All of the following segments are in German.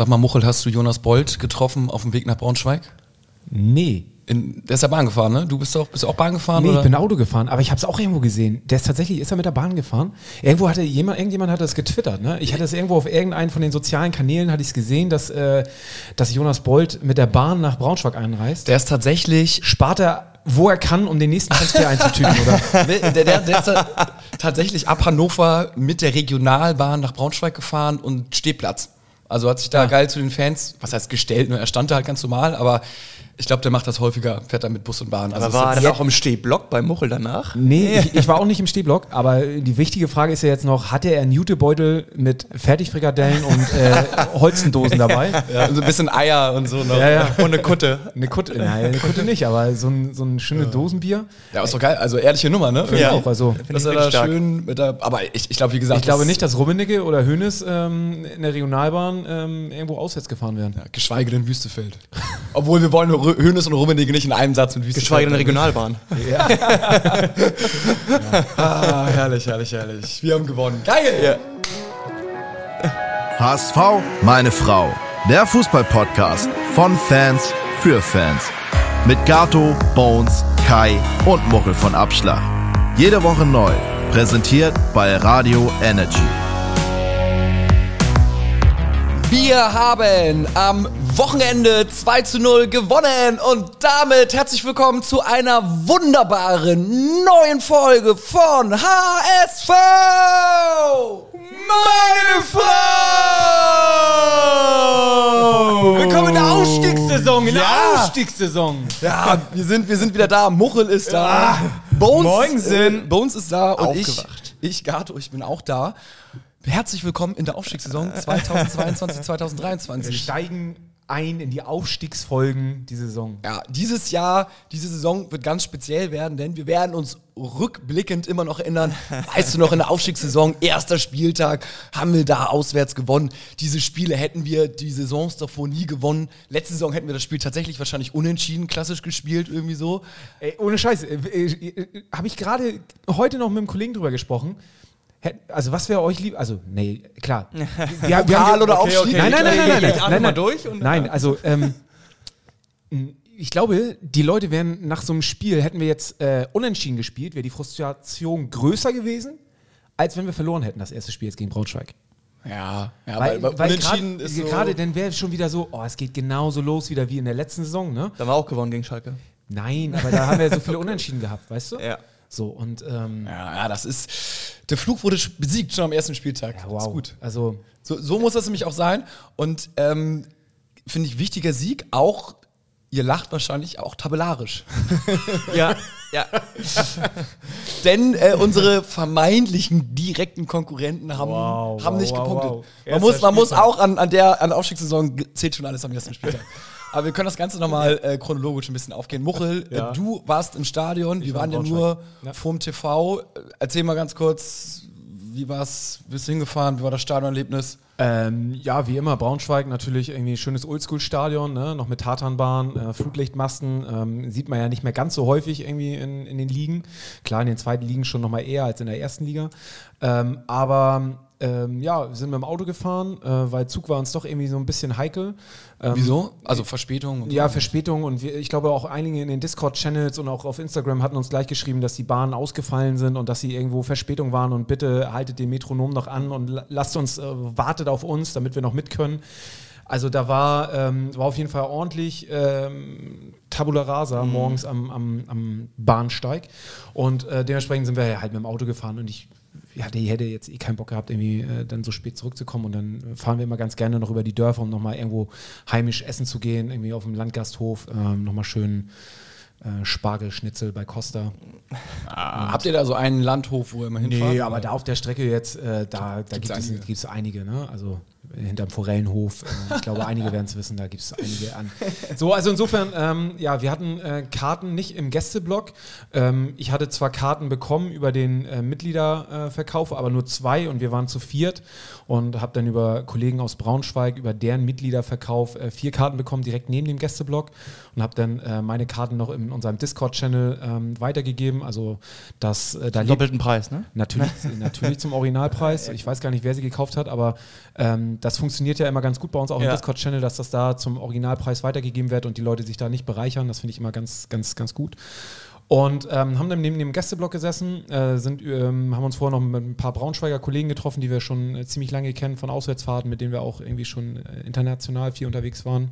Sag mal, Muchel, hast du Jonas Bolt getroffen auf dem Weg nach Braunschweig? Nee. In, der ist ja Bahn gefahren, ne? Du bist doch bist auch Bahn gefahren? Nee, oder? ich bin Auto gefahren, aber ich habe es auch irgendwo gesehen. Der ist tatsächlich, ist er mit der Bahn gefahren? Irgendwo hatte jemand, irgendjemand hat das getwittert, ne? Ich hatte es irgendwo auf irgendeinen von den sozialen Kanälen hatte ich es gesehen, dass, äh, dass Jonas Bolt mit der Bahn nach Braunschweig einreist. Der ist tatsächlich Spart er, wo er kann, um den nächsten Transfer einzutüten, oder? Der, der, der ist ta- tatsächlich ab Hannover mit der Regionalbahn nach Braunschweig gefahren und Stehplatz. Also hat sich da Ja. geil zu den Fans, was heißt gestellt, nur er stand da halt ganz normal, aber ich glaube, der macht das häufiger, fährt da mit Bus und Bahn. Also Aber war er ist dann auch im Stehblock bei Muchel danach? Nee, ich, ich war auch nicht im Stehblock, aber die wichtige Frage ist ja jetzt noch, hatte er einen Jutebeutel mit Fertigfrikadellen und äh, Holzendosen dabei? ja, so ein bisschen Eier und so. Noch. Ja, ja. Und eine Kutte. Eine Kutte, nein, eine Kutte nicht, aber so ein, so ein schönes Dosenbier. Ja, ist doch geil. Also ehrliche Nummer, ne? Ja. auch, also- ich er da schön mit der, aber ich, ich glaube, wie gesagt, Ich glaube das- nicht, dass Rummenigge oder Hönes ähm, in der Regionalbahn ähm, irgendwo auswärts gefahren werden. Ja, geschweige denn Wüstefeld. Obwohl wir wollen Rö- Hönes und Rummenigge nicht in einem Satz mit Wüstefeld. Geschweige denn Regionalbahn. Ah, herrlich, herrlich, herrlich. Wir haben gewonnen. Geil! HSV, meine Frau. Der Fußball-Podcast von Fans für Fans. Mit Gato, Bones, Kai und Muchel von Abschlag. Jede Woche neu. Präsentiert bei Radio Energy. Wir haben am Wochenende 2 zu 0 gewonnen und damit herzlich willkommen zu einer wunderbaren neuen Folge von HSV! Meine Frau! Willkommen in der Aufstiegssaison, in der Ja. Aufstiegssaison. Ja, wir sind, wir sind wieder da. Muchel ist da. Bones, Moinsen. äh, Bones ist da und Aufgewacht. ich, ich, Gato, ich bin auch da. Herzlich willkommen in der Aufstiegssaison 2022, 2023. steigen ein in die Aufstiegsfolgen die Saison. Ja, dieses Jahr, diese Saison wird ganz speziell werden, denn wir werden uns rückblickend immer noch erinnern. Weißt du noch, in der Aufstiegssaison, erster Spieltag, haben wir da auswärts gewonnen. Diese Spiele hätten wir die Saisons davor nie gewonnen. Letzte Saison hätten wir das Spiel tatsächlich wahrscheinlich unentschieden, klassisch gespielt, irgendwie so. Ey, ohne Scheiß, äh, äh, äh, habe ich gerade heute noch mit einem Kollegen drüber gesprochen. Also was wäre euch lieb? Also nee, klar. Wir, wir Pokal oder okay, Aufstieg? Okay. Nein, nein, nein, nein, nein, nein, nein, wir nein. durch und- nein, also ähm, ich glaube, die Leute wären nach so einem Spiel hätten wir jetzt äh, unentschieden gespielt, wäre die Frustration größer gewesen, als wenn wir verloren hätten das erste Spiel jetzt gegen Braunschweig. Ja, ja Weil, weil unentschieden grad- ist so. gerade dann wäre schon wieder so, oh, es geht genauso los wieder wie in der letzten Saison, ne? Da haben wir auch gewonnen gegen Schalke. Nein, aber da haben wir so viele Unentschieden gehabt, weißt du? Ja. So und ähm, Ja, ja, das ist. Der Flug wurde besiegt schon am ersten Spieltag. ja, wow. Ist gut. Also So, so muss das nämlich auch sein. Und ähm, finde ich wichtiger Sieg, auch, ihr lacht wahrscheinlich auch tabellarisch. Ja, ja. Denn äh, unsere vermeintlichen direkten Konkurrenten haben, Wow, haben wow, nicht gepunktet. Man, Erster muss, man muss auch an, an der an der Aufstiegssaison zählt schon alles am ersten Spieltag. Aber wir können das Ganze nochmal äh, chronologisch ein bisschen aufgehen. Muchel, Ja. äh, du warst im Stadion, wir war waren ja nur. Ja. vorm TV. Äh, Erzähl mal ganz kurz, wie war's? Bist du hingefahren? Wie war das Stadionerlebnis? Ähm, ja, wie immer, Braunschweig natürlich irgendwie schönes Oldschool-Stadion, ne? noch mit Tatanbahn, äh, Flutlichtmasten. Ähm, sieht man ja nicht mehr ganz so häufig irgendwie in, in den Ligen. Klar, in den zweiten Ligen schon noch mal eher als in der ersten Liga. Ähm, aber ähm, ja, wir sind mit dem Auto gefahren, äh, weil Zug war uns doch irgendwie so ein bisschen heikel. Ähm, Wieso? Also Verspätung und Ja, so. Verspätung und wir, ich glaube auch einige in den Discord-Channels und auch auf Instagram hatten uns gleich geschrieben, dass die Bahnen ausgefallen sind und dass sie irgendwo Verspätung waren und bitte haltet den Metronom noch an und la- lasst uns, äh, wartet auf uns, damit wir noch mit können. Also da war, ähm, war auf jeden Fall ordentlich ähm, Tabula Rasa morgens am, am, am Bahnsteig und äh, dementsprechend sind wir halt mit dem Auto gefahren und ich ja, die hätte jetzt eh keinen Bock gehabt, irgendwie äh, dann so spät zurückzukommen. Und dann fahren wir immer ganz gerne noch über die Dörfer, um nochmal irgendwo heimisch essen zu gehen, irgendwie auf dem Landgasthof, ähm, nochmal schön äh, Spargelschnitzel bei Costa. Habt ihr da so einen Landhof, wo ihr immer hinfahrt? Nee, aber da auf der Strecke jetzt, äh, da, da gibt, es, einige. gibt's einige, ne? Also hinterm Forellenhof. Äh, ich glaube, einige werden es wissen, da gibt es einige an. So, also insofern, ähm, ja, wir hatten äh, Karten nicht im Gästeblock. Ähm, ich hatte zwar Karten bekommen über den äh, Mitgliederverkauf, aber nur zwei und wir waren zu viert und habe dann über Kollegen aus Braunschweig, über deren Mitgliederverkauf äh, vier Karten bekommen, direkt neben dem Gästeblock und habe dann äh, meine Karten noch in unserem Discord-Channel ähm, weitergegeben. Also, das, äh, da Doppelten Preis, ne? Natürlich, natürlich zum Originalpreis. Ich weiß gar nicht, wer sie gekauft hat, aber ähm, das funktioniert ja immer ganz gut bei uns auch Ja. im Discord-Channel, dass das da zum Originalpreis weitergegeben wird und die Leute sich da nicht bereichern. Das finde ich immer ganz, ganz, ganz gut. Und ähm, haben dann neben dem Gästeblock gesessen, äh, sind, ähm, haben uns vorher noch mit ein paar Braunschweiger Kollegen getroffen, die wir schon äh, ziemlich lange kennen von Auswärtsfahrten, mit denen wir auch irgendwie schon äh, international viel unterwegs waren.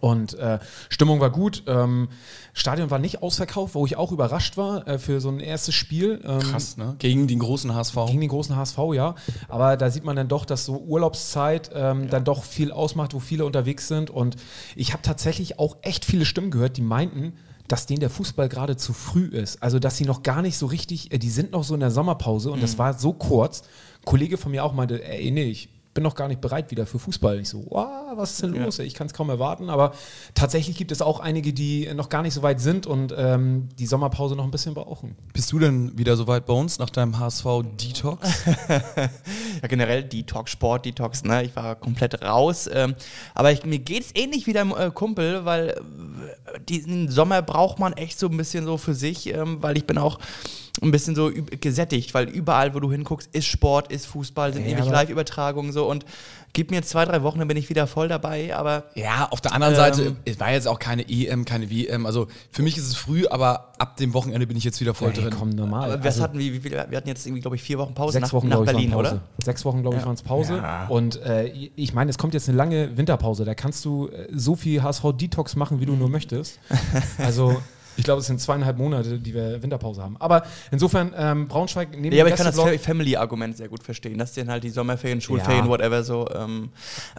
Und äh, Stimmung war gut. Ähm, Stadion war nicht ausverkauft, wo ich auch überrascht war äh, für so ein erstes Spiel. Ähm, Krass, ne? Gegen den großen HSV. gegen den großen HSV, ja. Aber da sieht man dann doch, dass so Urlaubszeit ähm, dann doch viel ausmacht, wo viele unterwegs sind. Und ich habe tatsächlich auch echt viele Stimmen gehört, die meinten, dass denen der Fußball gerade zu früh ist. Also, dass sie noch gar nicht so richtig, äh, die sind noch so in der Sommerpause und das war so kurz. Ein Kollege von mir auch meinte, ey, nee, ich bin noch gar nicht bereit wieder für Fußball. Ich so, wow, was ist denn los? Ich kann es kaum erwarten. Aber tatsächlich gibt es auch einige, die noch gar nicht so weit sind und ähm, die Sommerpause noch ein bisschen brauchen. Bist du denn wieder so weit bei uns nach deinem HSV-Detox? Ja, generell Detox, Sport, Detox, ne? Ich war komplett raus. Ähm, aber ich, mir geht's ähnlich wie deinem äh, Kumpel, weil äh, diesen Sommer braucht man echt so ein bisschen so für sich, ähm, weil ich bin auch ein bisschen so gesättigt, weil überall, wo du hinguckst, ist Sport, ist Fußball, sind Ja, ewig Live-Übertragungen so und gib mir zwei, drei Wochen, dann bin ich wieder voll dabei, aber Ja, auf der anderen Ähm, Seite, es war jetzt auch keine EM, keine WM. Also für mich ist es früh, aber ab dem Wochenende bin ich jetzt wieder voll Hey, drin. komm, normal. aber was Also- hatten wir, wir hatten jetzt irgendwie, glaube ich, vier Wochen Pause Sechs nach, Wochen, nach glaube ich, Berlin, oder? Sechs Wochen, glaube ich, waren es Pause. Ja. Und äh, ich meine, es kommt jetzt eine lange Winterpause. Da kannst du äh, so viel HSV-Detox machen, wie du nur möchtest. Also, ich glaube, es sind zweieinhalb Monate, die wir Winterpause haben. Aber insofern, ähm, Braunschweig neben Ja, aber ich kann das Family-Argument sehr gut verstehen, dass denen halt die Sommerferien, Schulferien, Ja. whatever so. Ähm,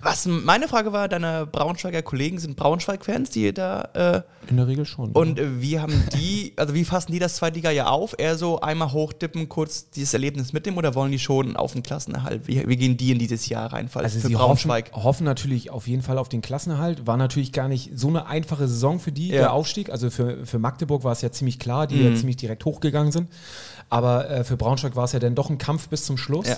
was meine Frage war, deine Braunschweiger Kollegen sind Braunschweig-Fans, die da äh, In der Regel schon. und äh, wie haben die, also wie fassen die das Zweitliga ja auf? Eher so einmal hochdippen, kurz dieses Erlebnis mitnehmen oder wollen die schon auf den Klassenerhalt? Wie, wie gehen die in dieses Jahr rein? Falls Also für sie hoffen, Braunschweig. hoffen natürlich auf jeden Fall auf den Klassenerhalt. War natürlich gar nicht so eine einfache Saison für die, Ja. der Aufstieg. Also für, für Magdeburg war es ja ziemlich klar, die Mhm. ja ziemlich direkt hochgegangen sind. Aber äh, für Braunschweig war es ja dann doch ein Kampf bis zum Schluss. Ja.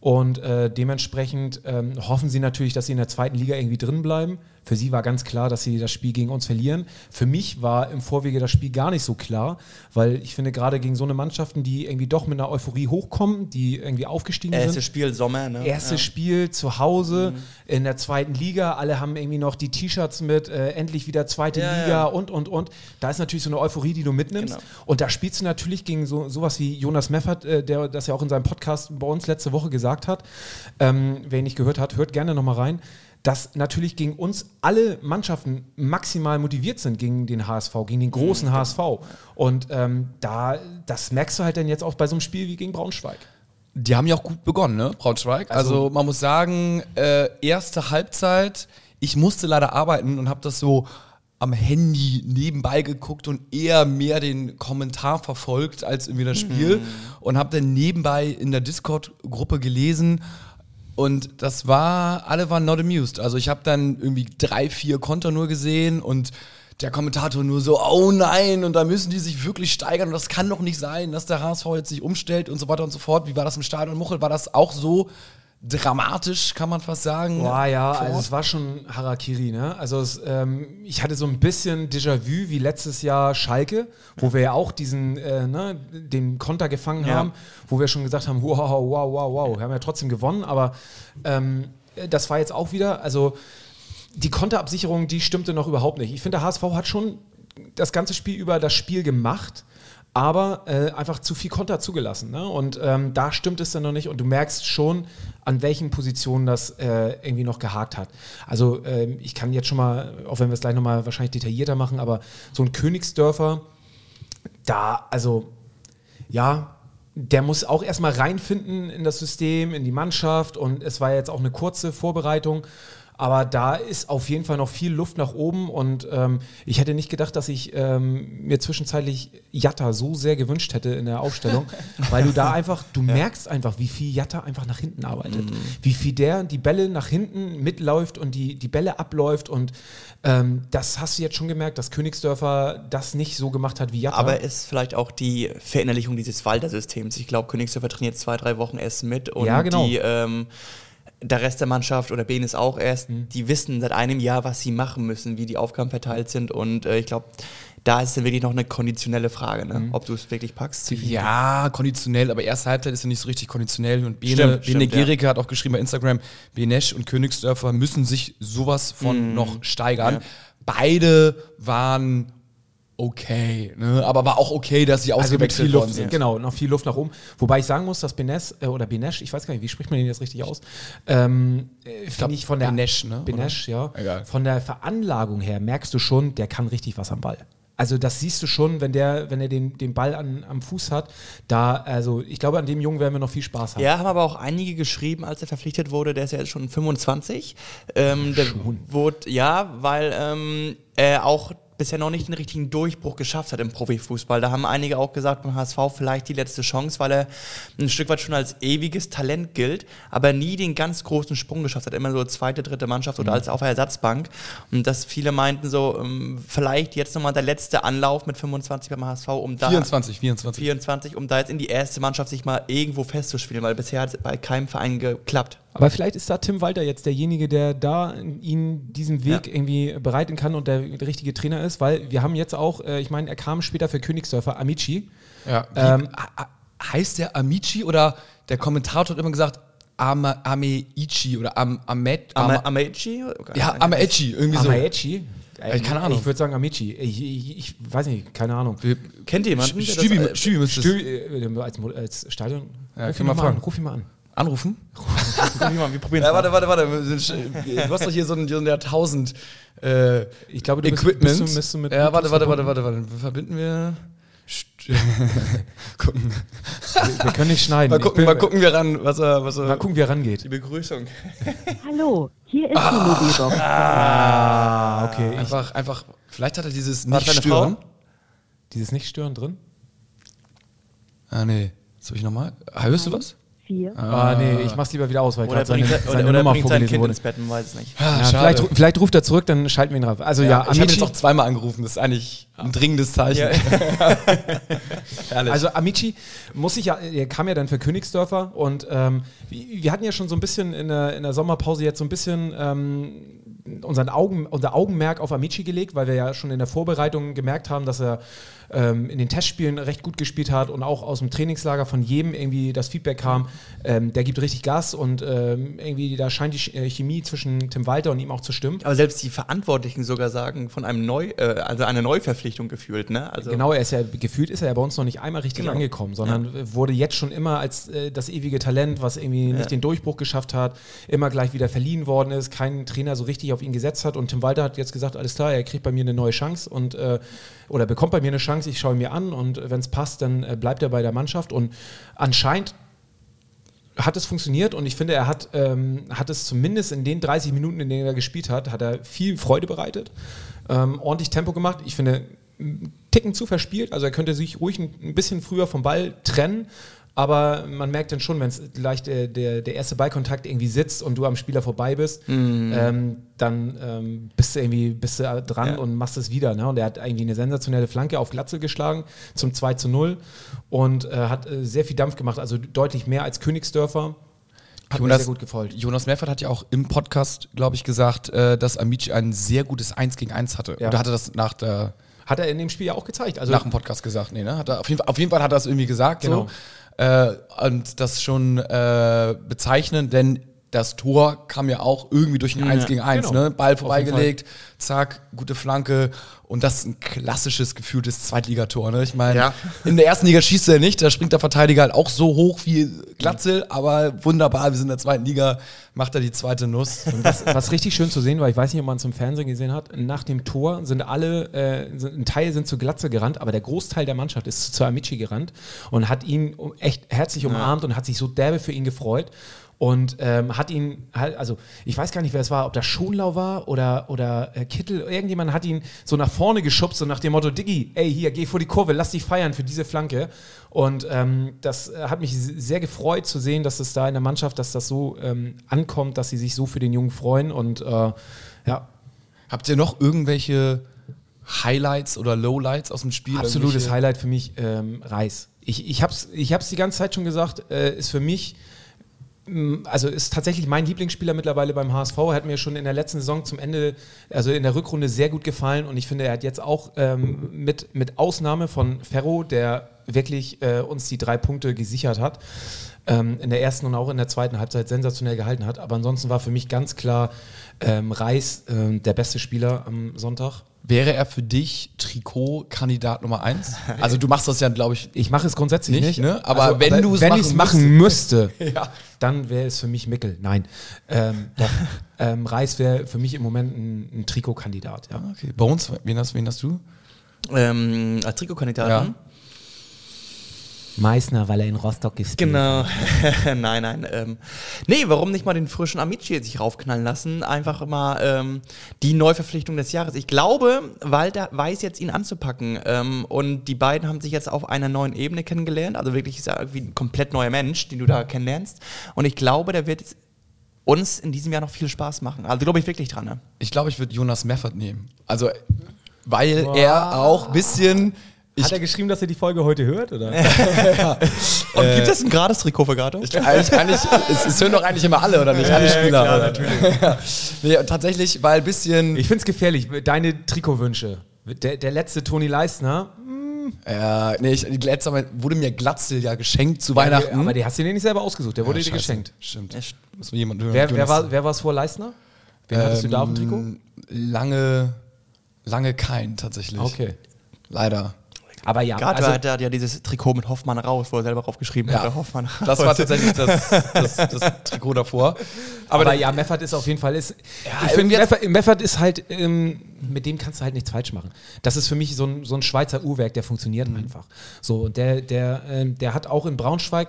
Und äh, dementsprechend ähm, hoffen sie natürlich, dass sie in der zweiten Liga irgendwie drin bleiben. Für sie war ganz klar, dass sie das Spiel gegen uns verlieren. Für mich war im Vorwege das Spiel gar nicht so klar, weil ich finde, gerade gegen so eine Mannschaften, die irgendwie doch mit einer Euphorie hochkommen, die irgendwie aufgestiegen sind. Erstes Spiel Sommer, ne? Erstes ja. Spiel zu Hause Mhm. in der zweiten Liga. Alle haben irgendwie noch die T-Shirts mit, äh, endlich wieder zweite Ja, Liga ja. und, und, und. Da ist natürlich so eine Euphorie, die du mitnimmst. Genau. Und da spielst du natürlich gegen so, sowas wie Jonas Meffert, äh, der das ja auch in seinem Podcast bei uns letzte Woche gesagt hat. Ähm, wer ihn nicht gehört hat, hört gerne nochmal rein. Dass natürlich gegen uns alle Mannschaften maximal motiviert sind gegen den HSV, gegen den großen HSV. Und ähm, da, das merkst du halt dann jetzt auch bei so einem Spiel wie gegen Braunschweig. Die haben ja auch gut begonnen, ne, Braunschweig. Also, man muss sagen, äh, erste Halbzeit, ich musste leider arbeiten und habe das so am Handy nebenbei geguckt und eher mehr den Kommentar verfolgt als irgendwie das Spiel und habe dann nebenbei in der Discord-Gruppe gelesen und das war, alle waren not amused. Also ich habe dann irgendwie drei, vier Konter nur gesehen und der Kommentator nur so, oh nein, und da müssen die sich wirklich steigern und das kann doch nicht sein, dass der HSV jetzt sich umstellt und so weiter und so fort. Wie war das im Stadion Muchel? War das auch so dramatisch, kann man fast sagen? Boah, ja, vor also es war schon Harakiri, ne? Also es, ähm, ich hatte so ein bisschen Déjà-vu wie letztes Jahr Schalke, wo wir ja auch diesen, äh, ne, den Konter gefangen Ja. haben, wo wir schon gesagt haben, wow, wow, wow, wow. Wir haben ja trotzdem gewonnen, aber ähm, das war jetzt auch wieder, also die Konterabsicherung, die stimmte noch überhaupt nicht. Ich finde, der HSV hat schon das ganze Spiel über das Spiel gemacht, aber äh, einfach zu viel Konter zugelassen. Ne? Und ähm, da stimmt es dann noch nicht. Und du merkst schon, an welchen Positionen das äh, irgendwie noch gehakt hat. Also ähm, ich kann jetzt schon mal, auch wenn wir es gleich nochmal wahrscheinlich detaillierter machen, aber so ein Königsdörfer, da, also ja, der muss auch erstmal reinfinden in das System, in die Mannschaft und es war jetzt auch eine kurze Vorbereitung. Aber da ist auf jeden Fall noch viel Luft nach oben und ähm, ich hätte nicht gedacht, dass ich ähm, mir zwischenzeitlich Jatta so sehr gewünscht hätte in der Aufstellung, weil du da einfach, du merkst einfach, wie viel Jatta einfach nach hinten arbeitet, wie viel der die Bälle nach hinten mitläuft und die, die Bälle abläuft und ähm, das hast du jetzt schon gemerkt, dass Königsdörfer das nicht so gemacht hat wie Jatta. Aber ist vielleicht auch die Verinnerlichung dieses Walter-Systems. Ich glaube, Königsdörfer trainiert zwei, drei Wochen erst mit und Ja, genau. die, ähm, der Rest der Mannschaft oder Ben ist auch erst, Mhm. die wissen seit einem Jahr, was sie machen müssen, wie die Aufgaben verteilt sind und äh, ich glaube, da ist es wirklich noch eine konditionelle Frage, ne? ob du es wirklich packst. Ja, konditionell, aber erste Halbzeit ist ja nicht so richtig konditionell. Und Bene, Stimmt, Bene stimmt, Gericke hat auch geschrieben bei Instagram, Benesch und Königsdörfer müssen sich sowas von noch steigern. Ja. Beide waren okay, ne? aber war auch okay, dass sie Also ausgewechselt viel worden sind. genau, noch viel Luft nach oben. Wobei ich sagen muss, dass Benes, äh, oder Benesch, ich weiß gar nicht, wie spricht man den jetzt richtig aus? Ähm, äh, Finde ich von der Benesch, ne? Benesch, ja. Egal. Von der Veranlagung her merkst du schon, der kann richtig was am Ball. Also das siehst du schon, wenn der, wenn er den, den Ball an, am Fuß hat. Da, also ich glaube, an dem Jungen werden wir noch viel Spaß haben. Ja, haben aber auch einige geschrieben, als er verpflichtet wurde, der ist ja jetzt schon 25. Ähm, der Wurde, ja, weil ähm, er auch bisher noch nicht den richtigen Durchbruch geschafft hat im Profifußball. Da haben einige auch gesagt beim HSV vielleicht die letzte Chance, weil er ein Stück weit schon als ewiges Talent gilt, aber nie den ganz großen Sprung geschafft hat. Immer so zweite, dritte Mannschaft oder als auf der Ersatzbank. Und dass viele meinten so, ähm, vielleicht jetzt nochmal der letzte Anlauf mit 25 beim HSV, um da 24, 24. 24, um da jetzt in die erste Mannschaft sich mal irgendwo festzuspielen, weil bisher hat es bei keinem Verein geklappt. Aber vielleicht ist da Tim Walter jetzt derjenige, der da ihn diesen Weg Ja. irgendwie bereiten kann und der, der richtige Trainer ist, weil wir haben jetzt auch, äh, ich meine, er kam später für Königsdörfer, Amici. Ja. Ähm, heißt der Amici oder der Kommentator hat immer gesagt Ama, Ameichi oder Am, Amet, Am, Ama Ameichi? ja, Ameichi, irgendwie so. Amaechi? Äh, keine Ahnung. Ich würde sagen Amici. Ich, ich, ich weiß nicht, keine Ahnung. Kennt ihr jemanden? der das, Stübi, äh, Stübi müsste Stö äh, als, als Stadion. Ja, ruf ihn wir mal fragen. an. Ruf ihn mal an. Anrufen. Mal, wir probieren Ja, warte, warte, warte. Du hast doch hier so ein, so ein Jahrtausend äh, Ich glaube, du bist- Equipment. bist du- bist du mit ja, warte, warte, warte, warte, warte. Verbinden wir. Gucken. Wir, wir können nicht schneiden. Mal gucken, bin- mal gucken wir ran, was er, was Mal er. gucken, wie er rangeht. Die Begrüßung. Hallo, hier ist die Mobilbox. Ah, okay. Ich, Einfach, einfach. Vielleicht hat er dieses War nicht das deine stören. Frau? dieses Nicht-Stören drin? Ah nee. Soll ich nochmal? Hörst du was? Vier. Ah, nee, ich mach's lieber wieder aus, weil gerade seine, er- seine oder, oder Nummer bringt sein Kind wurde. ins Bett, weiß es nicht. Ah, Ja, schade. vielleicht, vielleicht ruft er zurück, dann schalten wir ihn drauf. Also ja, Ja, ich habe jetzt auch zweimal angerufen. Das ist eigentlich ein dringendes Zeichen. Also Amici muss sich ja, er kam ja dann für Königsdörfer und ähm, wir wir hatten ja schon so ein bisschen in der, in der Sommerpause jetzt so ein bisschen ähm, unseren Augen, unser Augenmerk auf Amici gelegt, weil wir ja schon in der Vorbereitung gemerkt haben, dass er ähm, in den Testspielen recht gut gespielt hat und auch aus dem Trainingslager von jedem irgendwie das Feedback kam, ähm, der gibt richtig Gas und ähm, irgendwie da scheint die äh, Chemie zwischen Tim Walter und ihm auch zu stimmen. Aber selbst die Verantwortlichen sogar sagen, von einem Neu, äh, also einer Neuverpflichtung gefühlt, ne? Also Genau, er ist ja gefühlt ist er ja bei uns noch nicht einmal richtig Genau. angekommen, sondern wurde jetzt schon immer als äh, das ewige Talent, was irgendwie nicht den Durchbruch geschafft hat, immer gleich wieder verliehen worden ist, kein Trainer so richtig auf ihn gesetzt hat. Und Tim Walter hat jetzt gesagt, alles klar, er kriegt bei mir eine neue Chance und äh, oder bekommt bei mir eine Chance, ich schaue ihn mir an und wenn es passt, dann äh, bleibt er bei der Mannschaft. Und anscheinend hat es funktioniert und ich finde, er hat, ähm, hat es zumindest in den 30 Minuten, in denen er gespielt hat, hat er viel Freude bereitet, ähm, ordentlich Tempo gemacht. Ich finde, Ticken zu verspielt, also er könnte sich ruhig ein bisschen früher vom Ball trennen, aber man merkt dann schon, wenn es gleich der, der, der erste Ballkontakt irgendwie sitzt und du am Spieler vorbei bist, ähm, dann ähm, bist du irgendwie bist du dran Ja. und machst es wieder. Ne? Und er hat irgendwie eine sensationelle Flanke auf Glatzel geschlagen zum 2 zu 0 und äh, hat äh, sehr viel Dampf gemacht, also deutlich mehr als Königsdörfer. Hat mir sehr gut gefallen. Jonas Meffert hat ja auch im Podcast, glaube ich, gesagt, äh, dass Amici ein sehr gutes 1 gegen 1 hatte. Ja. Oder hat er das nach, der, Hat er in dem Spiel ja auch gezeigt. Also nach dem Podcast gesagt? Nee, ne? Hat er, auf, jeden Fall, auf jeden Fall hat er das irgendwie gesagt. Genau. So. Äh, und das schon äh, bezeichnend, denn das Tor kam ja auch irgendwie durch ein 1 gegen 1. genau. Ne? Ball vorbeigelegt, zack, gute Flanke. Und das ist ein klassisches gefühltes Zweitligator. Ne? Ich meine, Ja. in der ersten Liga schießt er nicht, da springt der Verteidiger halt auch so hoch wie Glatzel, aber wunderbar, wir sind in der zweiten Liga, macht er die zweite Nuss. was, was richtig schön zu sehen war, ich weiß nicht, ob man es im Fernsehen gesehen hat, nach dem Tor sind alle, äh, sind, ein Teil sind zu Glatze gerannt, aber der Großteil der Mannschaft ist zu Amici gerannt und hat ihn echt herzlich umarmt und hat sich so derbe für ihn gefreut. Und ähm, hat ihn halt, also ich weiß gar nicht, wer es war, ob das Schonlau war oder, oder äh, Kittel, irgendjemand hat ihn so nach vorne geschubst, so nach dem Motto, Diggi, ey, hier, geh vor die Kurve, lass dich feiern für diese Flanke. Und ähm, das äh, hat mich sehr gefreut zu sehen, dass es da in der Mannschaft, dass das so ähm, ankommt, dass sie sich so für den Jungen freuen. Und äh, ja, Habt ihr noch irgendwelche Highlights oder Lowlights aus dem Spiel? absolutes Highlight für mich, ähm, Reis. Ich, ich habe es ich hab's die ganze Zeit schon gesagt, äh, ist für mich also ist tatsächlich mein Lieblingsspieler mittlerweile beim HSV. Er hat mir schon in der letzten Saison zum Ende, also in der Rückrunde sehr gut gefallen und ich finde, er hat jetzt auch ähm, mit, mit Ausnahme von Ferro, der wirklich äh, uns die drei Punkte gesichert hat, ähm, in der ersten und auch in der zweiten Halbzeit sensationell gehalten hat. Aber ansonsten war für mich ganz klar ähm, Reis äh, der beste Spieler am Sonntag. Wäre er für dich Trikotkandidat Nummer eins? Also du machst das ja, glaube ich, Ich mache es grundsätzlich Nicht, nicht, ne? Aber wenn du es wenn machen machen müsste, Ja. dann wäre es für mich Mickel. Nein, ähm, doch. ähm, Reis wäre für mich im Moment ein, ein Trikotkandidat. Ja. Okay. Bones, wen hast, wen hast du? Ähm, als Trikotkandidaten. Meißner, weil er in Rostock gespielt Genau. nein, nein. Ähm, nee, warum nicht mal den frischen Amici sich raufknallen lassen? Einfach mal ähm, die Neuverpflichtung des Jahres. Ich glaube, Walter weiß jetzt, ihn anzupacken. Ähm, und die beiden haben sich jetzt auf einer neuen Ebene kennengelernt. Also wirklich ist er irgendwie ein komplett neuer Mensch, den du da kennenlernst. Und ich glaube, der wird uns in diesem Jahr noch viel Spaß machen. Also glaube ich wirklich dran. Ne? Ich glaube, ich würde Jonas Meffert nehmen. Also, weil er auch ein bisschen. Hat er geschrieben, dass er die Folge heute hört? Oder? Und gibt es ein gratis Trikot für Gato? eigentlich, eigentlich, es, es hören doch eigentlich immer alle, oder nicht? Alle Spieler. klar, natürlich. Ja. nee, und tatsächlich, weil ein bisschen. Ich finde es gefährlich. Deine Trikotwünsche. Der, der letzte Toni Leistner. ja, nee, ich, die letzte Mal wurde mir Glatzel ja geschenkt zu Weihnachten. Aber der hast du dir nicht selber ausgesucht. Der wurde Ja, dir scheiße. geschenkt. Stimmt. Ja, Muss mir jemand hören. Wer, wer war wer war's vor Leistner? Wen hattest du da auf dem Trikot? Ähm, Lange, lange kein tatsächlich. Okay. Leider. Aber ja, Gato also, hat ja ja dieses Trikot mit Hoffmann raus, wo er selber draufgeschrieben Ja. hat. Hoffmann raus. Das war tatsächlich das, das, das Trikot davor. aber, der- ja, Meffert ist auf jeden Fall. Ist, ich irgendwie finde, Meffert, Meffert ist halt, ähm, mit dem kannst du halt nichts falsch machen. Das ist für mich so ein, so ein Schweizer Uhrwerk, der funktioniert einfach. So, und der, der, ähm, der hat auch in Braunschweig,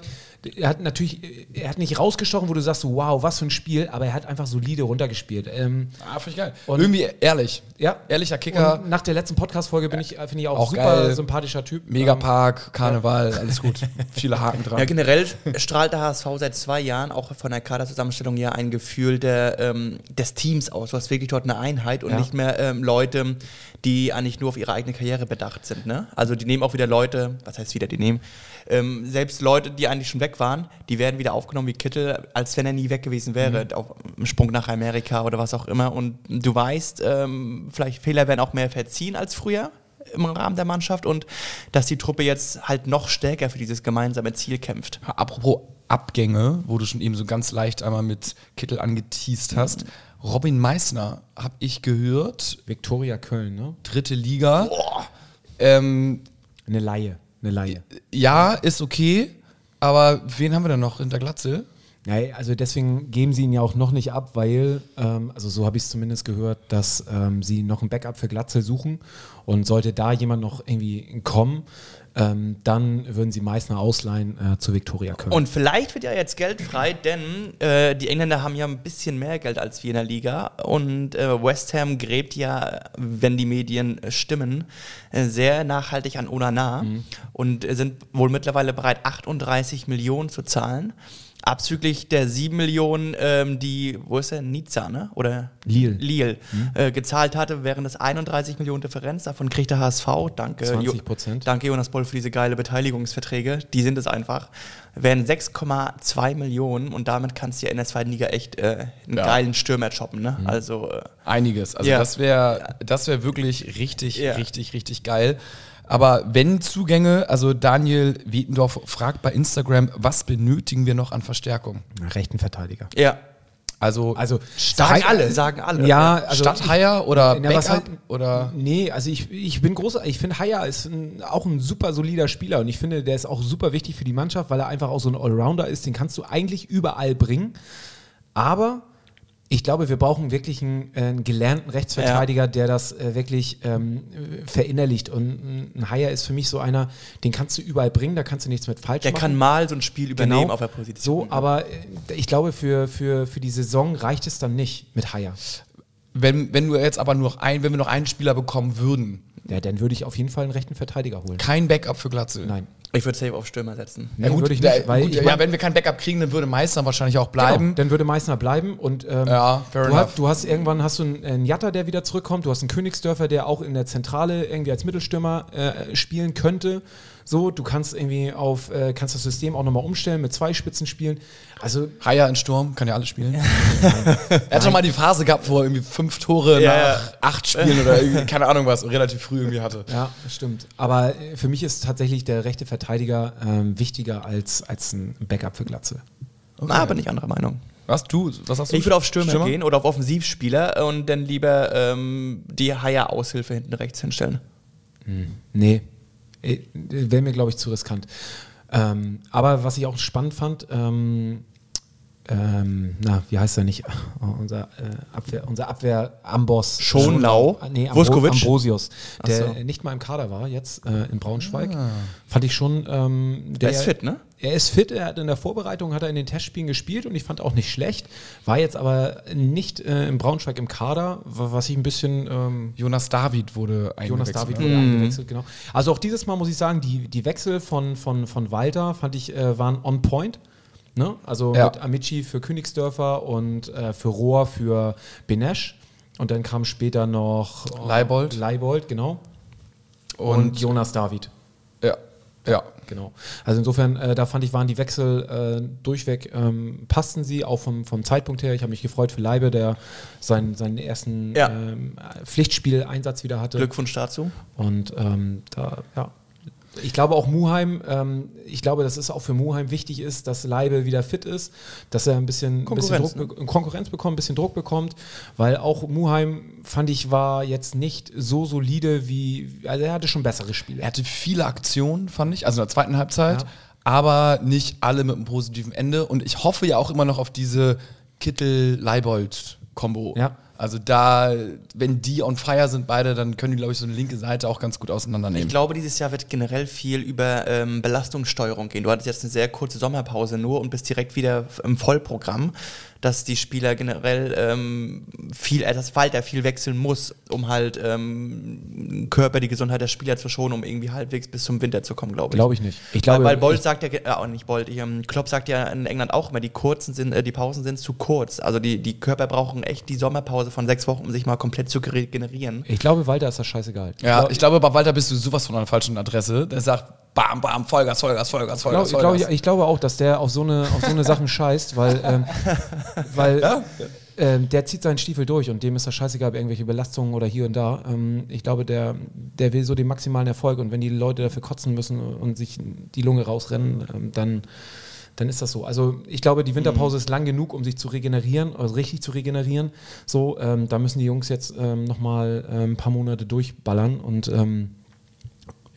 er hat natürlich, äh, er hat nicht rausgestochen, wo du sagst, so, wow, was für ein Spiel, aber er hat einfach solide runtergespielt. Ähm, Ah, finde ich geil. Und- Irgendwie ehrlich. ja. Ehrlicher Kicker. Und nach der letzten Podcast-Folge bin ich, äh, finde ich auch, Auch super geil. sympathischer Typ. Ähm, Megapark, Karneval, alles gut. Viele Haken dran. Ja, generell strahlt der HSV seit zwei Jahren auch von der Kaderzusammenstellung ja ein Gefühl der, ähm, des Teams aus. Du hast wirklich dort eine Einheit und Ja. nicht mehr ähm, Leute, die eigentlich nur auf ihre eigene Karriere bedacht sind. Ne? Also die nehmen auch wieder Leute, was heißt wieder, die nehmen, ähm, selbst Leute, die eigentlich schon weg waren, die werden wieder aufgenommen wie Kittel, als wenn er nie weg gewesen wäre, Mhm. auf dem Sprung nach Amerika oder was auch immer. Und du weißt, ähm, vielleicht Fehler werden auch mehr verziehen als früher im Rahmen der Mannschaft und dass die Truppe jetzt halt noch stärker für dieses gemeinsame Ziel kämpft. Apropos Abgänge, wo du schon eben so ganz leicht einmal mit Kittel angeteased hast. Robin Meissner, habe ich gehört, Viktoria Köln, ne? dritte Liga. Ähm, Eine Laie. Eine Laie. ja, ist okay, aber wen haben wir denn noch hinter Glatzel? Ja, also deswegen geben sie ihn ja auch noch nicht ab, weil, ähm, also so habe ich es zumindest gehört, dass ähm, sie noch ein Backup für Glatzel suchen und sollte da jemand noch irgendwie kommen, ähm, dann würden sie Meißner ausleihen äh, zu Viktoria Köln. Und vielleicht wird ja jetzt Geld frei, denn äh, die Engländer haben ja ein bisschen mehr Geld als wir in der Liga. Und äh, West Ham gräbt ja, wenn die Medien stimmen, äh, sehr nachhaltig an Onana und äh, sind wohl mittlerweile bereit, 38 Millionen zu zahlen. Abzüglich der 7 Millionen, ähm, die, wo ist er, Nizza, ne? Oder Lille. Lille äh, gezahlt hatte, wären das 31 Millionen Differenz. Davon kriegt der HSV, danke. 20%. Danke Jonas Boll für diese geile Beteiligungsverträge. Die sind es einfach. Wären 6,2 Millionen und damit kannst du ja in der zweiten Liga echt äh, einen Ja. geilen Stürmer choppen. Ne? Also äh, Einiges. Also Ja. das wäre das wäre wirklich richtig, Ja. richtig, richtig geil. Aber wenn Zugänge, also Daniel Wietendorf fragt bei Instagram, was benötigen wir noch an Verstärkung? rechten Verteidiger. ja, Also, Also sagen alle, sagen alle. Ja, also Stadtheier oder Na, Backup halt- oder Nee, also ich, ich bin großer, ich finde Haya ist ein, auch ein super solider Spieler und ich finde, der ist auch super wichtig für die Mannschaft, weil er einfach auch so ein Allrounder ist, den kannst du eigentlich überall bringen. Aber ich glaube, wir brauchen wirklich einen, äh, einen gelernten Rechtsverteidiger, der das äh, wirklich ähm, äh, verinnerlicht. Und ein Haya ist für mich so einer, den kannst du überall bringen, da kannst du nichts mit falsch Der machen. kann mal so ein Spiel übernehmen Genau. auf der Position. So, aber äh, ich glaube, für, für, für die Saison reicht es dann nicht mit Haya. wenn, wenn du jetzt aber nur noch ein, wenn wir noch einen Spieler bekommen würden, Ja, dann würde ich auf jeden Fall einen rechten Verteidiger holen. kein Backup für Glatzel. Nein. Ich würde safe auf Stürmer setzen. Nee, würde ich ja, nicht, weil gut, ich ja, mein- wenn wir kein Backup kriegen, dann würde Meister wahrscheinlich auch bleiben. Genau, dann würde Meißner bleiben und ähm, Ja, fair du, enough. hast, du hast irgendwann hast du einen, einen Jatta, der wieder zurückkommt, du hast einen Königsdörfer, der auch in der Zentrale irgendwie als Mittelstürmer äh, spielen könnte. So, du kannst irgendwie auf, äh, kannst das System auch nochmal umstellen, mit zwei Spitzen spielen. Also Haya in Sturm, kann ja alles spielen. er hat schon mal die Phase gehabt, wo er irgendwie fünf Tore Ja, nach acht Spielen oder keine Ahnung was, relativ früh irgendwie hatte. Ja, stimmt. Aber äh, für mich ist tatsächlich der rechte Verteidiger ähm, wichtiger als, als ein Backup für Glatze. Na, bin ich anderer Meinung. Was, du, was hast du? Ich würde auf Stürmer, gehen oder auf Offensivspieler und dann lieber ähm, die Haier-Aushilfe hinten rechts hinstellen. Nee, äh, wäre mir, glaube ich, zu riskant. Ähm, aber was ich auch spannend fand, ähm, ähm, na, wie heißt er nicht? Oh, unser äh, Abwehr, unser Abwehr-Amboss. Schonlau? Ah, Nee, Ambro Vuskovic? Ambrosius, der so. nicht mal im Kader war, jetzt äh, in Braunschweig. Fand ich schon. Ähm, Der ist fit, ne? Er ist fit, er hat in der Vorbereitung hat er in den Testspielen gespielt und ich fand auch nicht schlecht, war jetzt aber nicht äh, im Braunschweig im Kader, wa- was ich ein bisschen ähm, Jonas David wurde Jonas eingewechselt. David ne? wurde eingewechselt, genau. Also auch dieses Mal muss ich sagen, die, die Wechsel von, von, von Walter fand ich, äh, waren on point. Ne? Also Ja. mit Amici für Königsdörfer und äh, für Rohr für Benesch. Und dann kam später noch äh, Leibold. Leibold, genau. Und, Und, Jonas David. ja, ja. Genau. Also insofern, äh, da fand ich, waren die Wechsel äh, durchweg, ähm, passten sie, auch vom, vom Zeitpunkt her. Ich habe mich gefreut für Leibe, der seinen, seinen ersten Ja. ähm, Pflichtspieleinsatz wieder hatte. Glückwunsch dazu. Und ähm, da, ja. Ich glaube auch Muheim, ähm, ich glaube, dass es auch für Muheim wichtig ist, dass Leibe wieder fit ist, dass er ein bisschen, ein bisschen Konkurrenz, Druck, be- Konkurrenz bekommt, ein bisschen Druck bekommt, weil auch Muheim, fand ich, war jetzt nicht so solide wie, also er hatte schon bessere Spiele. Er hatte viele Aktionen, fand ich, also in der zweiten Halbzeit, Ja. aber nicht alle mit einem positiven Ende. Und ich hoffe ja auch immer noch auf diese Kittel-Leibold-Kombo. Ja. Also da, wenn die on fire sind beide, dann können die, glaube ich, so eine linke Seite auch ganz gut auseinandernehmen. Ich glaube, dieses Jahr wird generell viel über ähm, Belastungssteuerung gehen. Du hattest jetzt eine sehr kurze Sommerpause nur und bist direkt wieder im Vollprogramm, dass die Spieler generell ähm, viel, äh, dass Walter viel wechseln muss, um halt ähm, Körper, die Gesundheit der Spieler zu schonen, um irgendwie halbwegs bis zum Winter zu kommen, glaube ich. Glaube ich nicht. Ich glaube, weil, weil Bolt sagt ja, äh, auch nicht Bolt, ich, ähm, Klopp sagt ja in England auch immer, die kurzen sind, äh, die Pausen sind zu kurz. Also die, die Körper brauchen echt die Sommerpause von sechs Wochen, um sich mal komplett zu regenerieren. ich glaube, Walter ist das scheißegal. ja, ich glaube, bei Walter bist du sowas von an der falschen Adresse. Der sagt, bam, bam, Vollgas, Vollgas, Vollgas, Ich, Vollgas, glaub, ich, Vollgas. glaub, ich glaube auch, dass der auf so eine, auf so eine Sachen scheißt, weil, ähm, weil ähm, der zieht seinen Stiefel durch und dem ist das scheißegal, ob irgendwelche Belastungen oder hier und da. Ähm, ich glaube, der, der will so den maximalen Erfolg und wenn die Leute dafür kotzen müssen und sich die Lunge rausrennen, ähm, dann, dann ist das so. Also ich glaube, die Winterpause ist lang genug, um sich zu regenerieren, also richtig zu regenerieren. So, ähm, da müssen die Jungs jetzt ähm, nochmal ähm, ein paar Monate durchballern und ähm,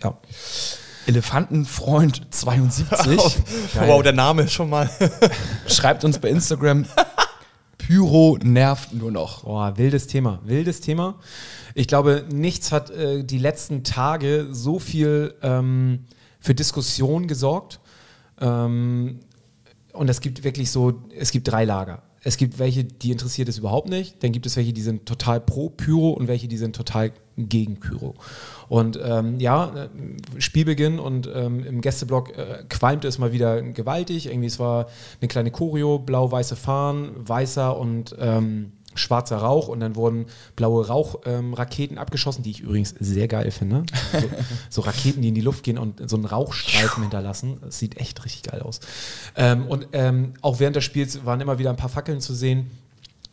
ja. Elefantenfreund 72 Wow, der Name ist schon mal. schreibt uns bei Instagram, Pyro nervt nur noch. Boah, wildes Thema, wildes Thema. Ich glaube, nichts hat äh, die letzten Tage so viel ähm, für Diskussion gesorgt. Ähm, und es gibt wirklich so, es gibt drei Lager. Es gibt welche, die interessiert es überhaupt nicht. Dann gibt es welche, die sind total pro Pyro und welche, die sind total gegen Pyro. Und ähm, ja, Spielbeginn und ähm, im Gästeblock äh, qualmte es mal wieder gewaltig. Irgendwie, es war eine kleine Choreo, blau-weiße Fahnen, weißer und ähm, schwarzer Rauch und dann wurden blaue Rauchraketen ähm, abgeschossen, die ich übrigens sehr geil finde. So, so Raketen, die in die Luft gehen und so einen Rauchstreifen hinterlassen. Das sieht echt richtig geil aus. Ähm, und ähm, auch während des Spiels waren immer wieder ein paar Fackeln zu sehen.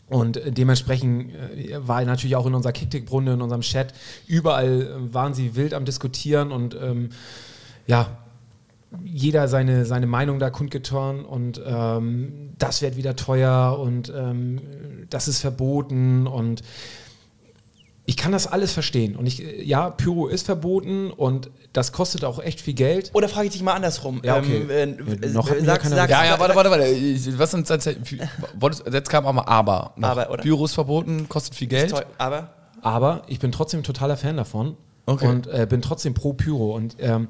Und äh, dementsprechend äh, war natürlich auch in unserer Kicktick-Runde, in unserem Chat, überall äh, waren sie wild am Diskutieren und ähm, ja, jeder seine, seine Meinung da kundgetan und ähm, das wird wieder teuer und ähm, das ist verboten und ich kann das alles verstehen. Und ich, äh, ja, Pyro ist verboten und das kostet auch echt viel Geld. Oder frage ich dich mal andersrum. Ja, okay. Ähm, Ja, äh, noch hat mir ja sagst, keiner sagst, Ja, ja, warte, warte, warte. Was sind jetzt, kam auch mal Aber. noch. Aber, oder? Pyro ist verboten, kostet viel Geld. Toll, aber Aber ich bin trotzdem totaler Fan davon Okay. und äh, bin trotzdem pro Pyro. Und ähm,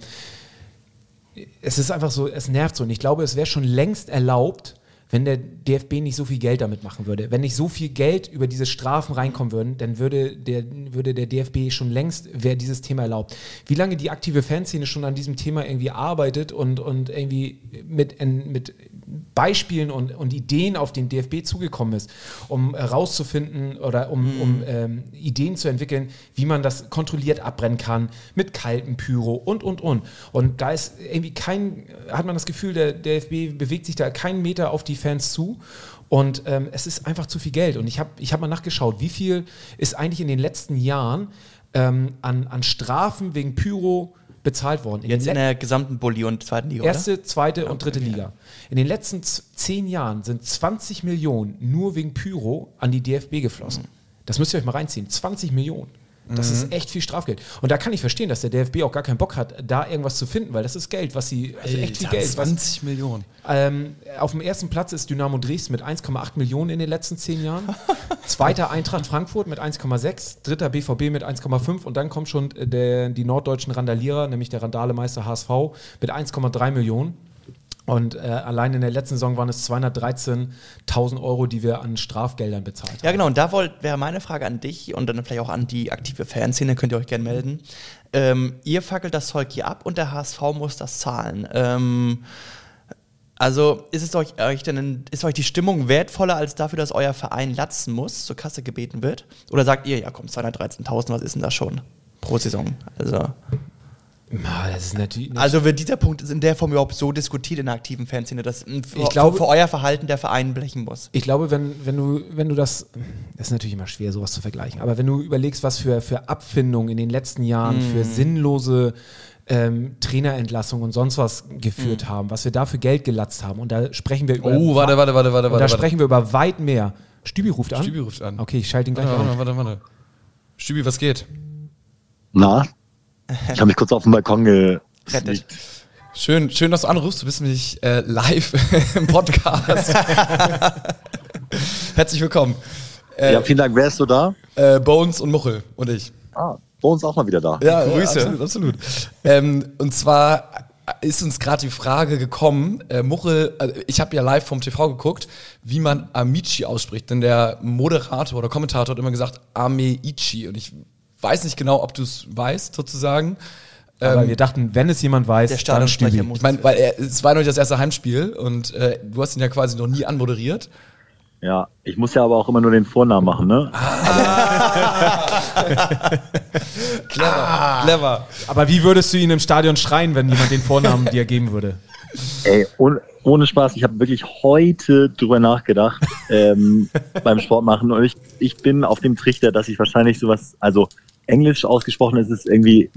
es ist einfach so, es nervt so. Und ich glaube, es wäre schon längst erlaubt, wenn der DFB nicht so viel Geld damit machen würde. Wenn nicht so viel Geld über diese Strafen reinkommen würden, dann würde der, würde der DFB schon längst, wäre dieses Thema erlaubt. Wie lange die aktive Fanszene schon an diesem Thema irgendwie arbeitet und, und irgendwie mit, mit Beispielen und, und Ideen auf den DFB zugekommen ist, um herauszufinden oder um, Mhm. um ähm, Ideen zu entwickeln, wie man das kontrolliert abbrennen kann, mit kaltem Pyro und, und, und. Und da ist irgendwie kein, hat man das Gefühl, der DFB bewegt sich da keinen Meter auf die Fans zu. Und ähm, es ist einfach zu viel Geld. Und ich habe ich hab mal nachgeschaut, wie viel ist eigentlich in den letzten Jahren ähm, an, an Strafen wegen Pyro bezahlt worden. In Jetzt in der gesamten Bulli- und zweiten Liga, Erste, zweite und dritte Liga. In den letzten zehn Jahren sind 20 Millionen nur wegen Pyro an die DFB geflossen. Das müsst ihr euch mal reinziehen. 20 Millionen. Das ist echt viel Strafgeld. Und da kann ich verstehen, dass der DFB auch gar keinen Bock hat, da irgendwas zu finden, weil das ist Geld, was sie, also echt viel Geld. Was, 20 Millionen. ähm, auf dem ersten Platz ist Dynamo Dresden mit 1,8 Millionen in den letzten zehn Jahren. Zweiter Eintracht Frankfurt mit 1,6. Dritter BVB mit 1,5. Und dann kommen schon äh, der, die norddeutschen Randalierer, nämlich der Randalemeister HSV mit 1,3 Millionen. Und äh, allein in der letzten Saison waren es 213.000 Euro, die wir an Strafgeldern bezahlt haben. Ja, genau. Und da wäre meine Frage an dich und dann vielleicht auch an die aktive Fanszene, könnt ihr euch gerne melden. Ähm, ihr fackelt das Zeug hier ab und der HSV muss das zahlen. Ähm, also ist es euch, euch denn, ist euch die Stimmung wertvoller als dafür, dass euer Verein latzen muss, zur Kasse gebeten wird? Oder sagt ihr, ja komm, 213.000, was ist denn das schon pro Saison? Also, Ah, Das ist natürlich, also wird dieser Punkt in der Form überhaupt so diskutiert in der aktiven Fanszene, dass für, Ich glaube- für euer Verhalten der Verein blechen muss? Ich glaube, wenn, wenn, du, wenn du das, das ist natürlich immer schwer, sowas zu vergleichen, aber wenn du überlegst, was für, für Abfindungen in den letzten Jahren Mhm. für sinnlose ähm, Trainerentlassungen und sonst was geführt Mhm. haben, was wir da für Geld gelatzt haben, und da sprechen wir über. Oh, warte, warte, warte, warte, warte. da sprechen wir über weit mehr. Stübi ruft an. Stübi ruft an. Okay, ich schalte ihn gleich Warte, auf. warte, warte, warte. Stübi, was geht? Na? Ich habe mich kurz auf den Balkon Rettet. gesneakt. Schön, schön, dass du anrufst. Du bist nämlich äh, live im Podcast. Herzlich willkommen. Äh, Ja, vielen Dank. Wer ist so da? äh, Bones und Muchel und ich. Ah, uns auch mal wieder da. Ja, Grüße. absolut, absolut. ähm, und zwar ist uns gerade die Frage gekommen, äh, Muchel, also ich habe ja live vom TV geguckt, wie man Amici ausspricht. Denn der Moderator oder Kommentator hat immer gesagt Ameichi. Und ich weiß nicht genau, ob du es weißt, sozusagen. Aber Ähm, wir dachten, wenn es jemand weiß, Der dann Stübi. ich meine, weil er, es war noch nicht das erste Heimspiel und äh, du hast ihn ja quasi noch nie anmoderiert. Ja, ich muss ja aber auch immer nur den Vornamen machen, ne? Clever, clever. Aber wie würdest du ihn im Stadion schreien, wenn jemand den Vornamen dir geben würde? Ey, ohne, ohne Spaß, ich habe wirklich heute drüber nachgedacht ähm, beim Sport machen und ich, ich bin auf dem Trichter, dass ich wahrscheinlich sowas, also englisch ausgesprochen ist es irgendwie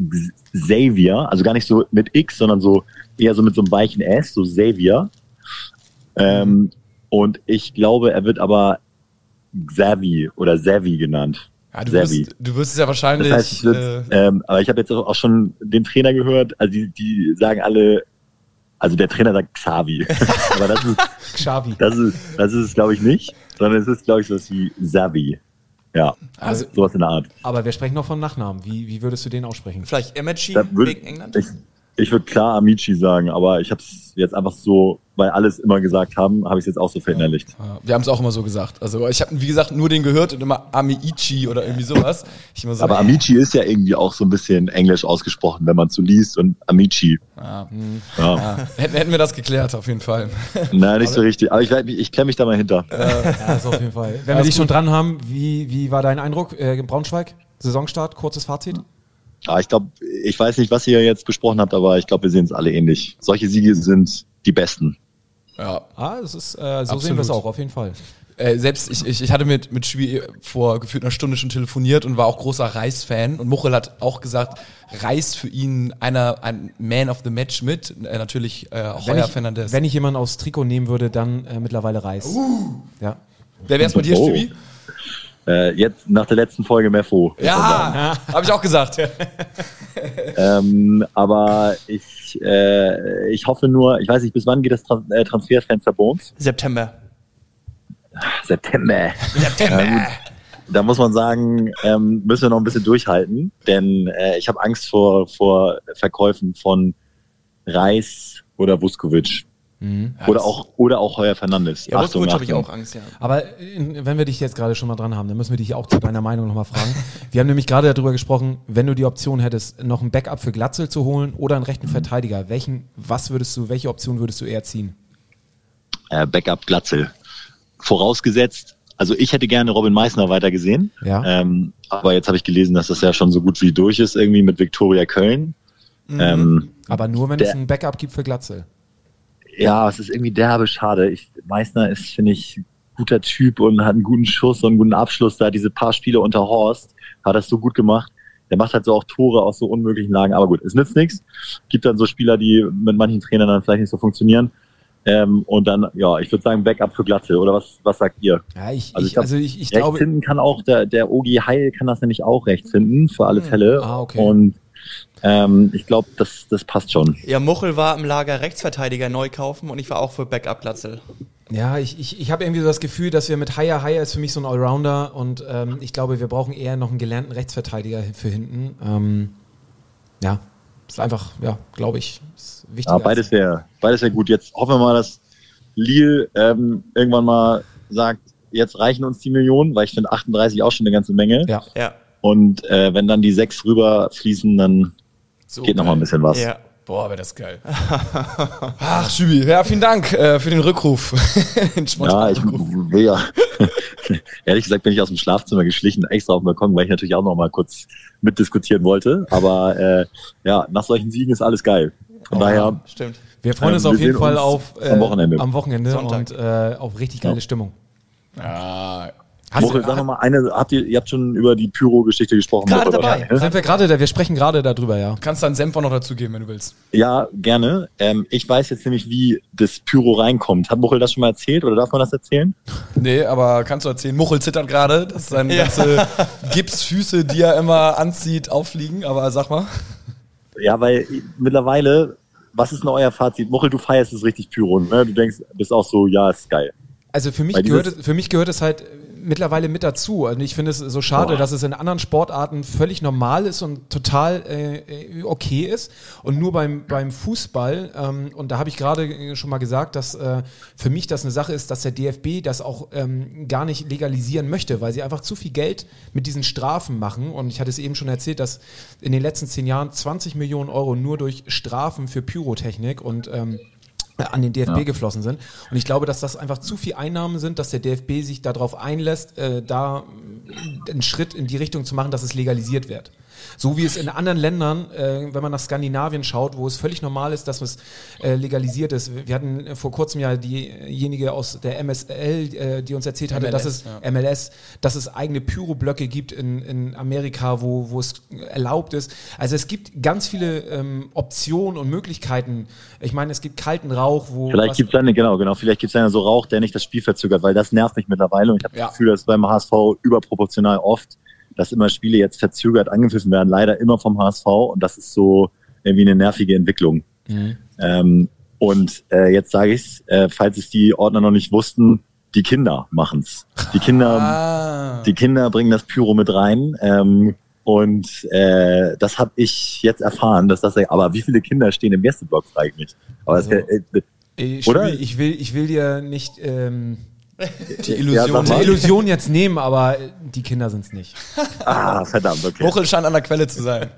Xavier, also gar nicht so mit X, sondern so eher so mit so einem weichen S, so Xavier. Ähm, und ich glaube, er wird aber Xavi oder Xavi genannt. Ja, du, wirst, du wirst es ja wahrscheinlich. Das heißt, würd, äh, ähm, aber ich habe jetzt auch schon den Trainer gehört, also die, die sagen alle, also der Trainer sagt Xavi. aber das ist, Xavi. das ist, das ist es, glaube ich, nicht, sondern es ist, glaube ich, sowas wie Xavi. Ja, Also- sowas in der Art. Aber wir sprechen noch vom Nachnamen. Wie, wie würdest du den aussprechen? Vielleicht würd, wegen England? ich ich würde klar Amici sagen, aber ich habe es jetzt einfach so, weil alles immer gesagt haben, habe ich es jetzt auch so verinnerlicht. Ja, wir haben es auch immer so gesagt. Also ich habe, wie gesagt, nur den gehört und immer Ameichi oder irgendwie sowas. Ich immer so, Aber äh, Amici ist ja irgendwie auch so ein bisschen englisch ausgesprochen, wenn man es so liest und Amici. Ja. Ja. ja, hätten, hätten wir das geklärt, auf jeden Fall. Nein, nicht so richtig. Aber ich, ich klemme mich da mal hinter. Ja, ist auf jeden Fall. Wenn wir dich schon dran haben, wie, wie war dein Eindruck? Äh, in Braunschweig? Saisonstart, kurzes Fazit? Ja, ich glaube, ich weiß nicht, was ihr jetzt besprochen habt, aber ich glaube, wir sehen es alle ähnlich. Solche Siege sind die besten. Ja. Ah, das ist, äh, so Absolut. sehen wir es auch, auf jeden Fall. Äh, selbst ich, ich, ich hatte mit, mit Schwie vor gefühlt einer Stunde schon telefoniert und war auch großer Reis-Fan. Und Muchel hat auch gesagt, Reis für ihn einer, ein Man of the Match mit. Äh, natürlich äh, auch Wenn Heuer ich, Fernandes. wenn ich jemanden aufs Trikot nehmen würde, dann äh, mittlerweile Reis. Ja. Wer wär's bei dir, Oh. Stübi? Äh, jetzt nach der letzten Folge Mefo. Ja, habe ich auch gesagt. Ähm, aber ich, äh, ich hoffe nur, ich weiß nicht, bis wann geht das Tran äh, Transferfenster bei uns? September. September. September. Gut. da muss man sagen, ähm, müssen wir noch ein bisschen durchhalten, denn äh, ich habe Angst vor, vor Verkäufen von Reis oder Vuskovic. Oder, auch, oder auch Heuer Fernandes. Ja, Achtung, Vuskovic habe ich Achtung. auch Angst, ja. Aber wenn wir dich jetzt gerade schon mal dran haben, dann müssen wir dich auch zu deiner Meinung nochmal fragen. Wir haben nämlich gerade darüber gesprochen, wenn du die Option hättest, noch ein Backup für Glatzel zu holen oder einen rechten Verteidiger, welchen, was würdest du, welche Option würdest du eher ziehen? äh, Backup Glatzel. Vorausgesetzt, also ich hätte gerne Robin Meissner weitergesehen. Ja. Ähm, aber jetzt habe ich gelesen, dass das ja schon so gut wie durch ist, irgendwie mit Viktoria Köln. Ähm, Aber nur, wenn Der- es ein Backup gibt für Glatzel. Ja, es ist irgendwie derbe schade. Ich, Meissner ist, finde ich, guter Typ und hat einen guten Schuss und einen guten Abschluss da. Diese paar Spiele unter Horst hat das so gut gemacht. Der macht halt so auch Tore aus so unmöglichen Lagen. Aber gut, es nützt nichts. Gibt dann so Spieler, die mit manchen Trainern dann vielleicht nicht so funktionieren. Ähm, und dann, ja, ich würde sagen Backup für Glatzel. Oder was, was sagt ihr? Ja, ich, Also ich, ich glaub, also ich, ich rechts glaube, hinten kann auch der, der Ogi Heil kann das nämlich auch rechts hinten für alle Fälle. Ah, okay. Und ähm, ich glaube, das, das passt schon. Ja, Muchel war im Lager Rechtsverteidiger neu kaufen und ich war auch für Backup Glatzel. ja, ich, ich, ich habe irgendwie so das Gefühl, dass wir mit Haya Haya ist für mich so ein Allrounder und ähm, ich glaube, wir brauchen eher noch einen gelernten Rechtsverteidiger für hinten. Ähm, ja, ist einfach, ja, glaube ich, ist wichtig. Ja, beides wäre beides wär gut. Jetzt hoffen wir mal, dass Lille ähm, irgendwann mal sagt, jetzt reichen uns die Millionen, weil ich finde 38 auch schon eine ganze Menge. Ja, Ja. Und äh, wenn dann die sechs rüberfließen, dann So geht noch mal ein bisschen was. Ja. Boah, wäre das geil. Ach, Schübi, ja, vielen Dank äh, für den Rückruf. den Ja, ich will ja. Ehrlich gesagt bin ich aus dem Schlafzimmer geschlichen, extra auf den Balkon, weil ich natürlich auch noch mal kurz mitdiskutieren wollte. Aber äh, ja, nach solchen Siegen ist alles geil. Von daher, Stimmt. wir freuen Ähm, uns wir auf jeden Fall auf äh, am Wochenende. am Wochenende Sonntag. und äh, auf richtig geile Stimmung. Ja, Hast Moritz, du, sag mal eine, habt ihr, ihr habt schon über die Pyro-Geschichte gesprochen. Gerade dabei. ne? sind wir gerade, da- wir sprechen gerade darüber, ja. kannst deinen Senf auch noch dazugeben, wenn du willst. Ja, gerne. Ähm, ich weiß jetzt nämlich, wie das Pyro reinkommt. Hat Muchel das schon mal erzählt oder darf man das erzählen? Nee, aber kannst du erzählen, Muchel zittert gerade, dass seine Ja. ganze Gipsfüße, die er immer anzieht, auffliegen. Aber sag mal. Ja, weil mittlerweile, was ist denn euer Fazit? Muchel, du feierst es richtig Pyro, ne? Du denkst, bist auch so, ja, ist geil. Also für mich, gehört, es- für mich gehört es halt mittlerweile mit dazu. Und ich finde es so schade, Boah. dass es in anderen Sportarten völlig normal ist und total äh, äh, okay ist. Und nur beim, beim Fußball, ähm, und da habe ich gerade äh, schon mal gesagt, dass äh, für mich das eine Sache ist, dass der DFB das auch ähm, gar nicht legalisieren möchte, weil sie einfach zu viel Geld mit diesen Strafen machen. Und ich hatte es eben schon erzählt, dass in den letzten zehn Jahren 20 Millionen Euro nur durch Strafen für Pyrotechnik und ähm, an den DFB Ja. geflossen sind. Und ich glaube, dass das einfach zu viel Einnahmen sind, dass der DFB sich darauf einlässt, äh, da äh, einen Schritt in die Richtung zu machen, dass es legalisiert wird. So wie es in anderen Ländern, äh, wenn man nach Skandinavien schaut, wo es völlig normal ist, dass es äh, legalisiert ist. Wir hatten äh, vor kurzem ja diejenige aus der MSL, äh, die uns erzählt hatte, MLS, dass es ja. MLS, dass es eigene Pyroblöcke gibt in, in Amerika, wo, wo es erlaubt ist. Also es gibt ganz viele ähm, Optionen und Möglichkeiten. Ich meine, es gibt kalten Rauch, wo Vielleicht was- gibt's dann, genau, genau, vielleicht gibt's dann so Rauch, der nicht das Spiel verzögert, weil das nervt mich mittlerweile und ich habe Ja. das Gefühl, dass beim HSV überproportional oft, dass immer Spiele jetzt verzögert angepfiffen werden, leider immer vom HSV und das ist so irgendwie eine nervige Entwicklung. Mhm. Ähm, und äh, jetzt sage ich's, äh, falls es die Ordner noch nicht wussten, die Kinder machen's. Die Kinder, Ah. die Kinder bringen das Pyro mit rein. Ähm, und äh, das habe ich jetzt erfahren, dass das. Aber wie viele Kinder stehen im Gästeblock, frage ich mich. Aber Also, es, äh, Ich, Oder? Ich will, ich will dir nicht ähm, Die Ja, Illusion. sag die. Illusion jetzt nehmen, aber die Kinder sind es nicht. ah, verdammt, okay. Muchel scheint an der Quelle zu sein.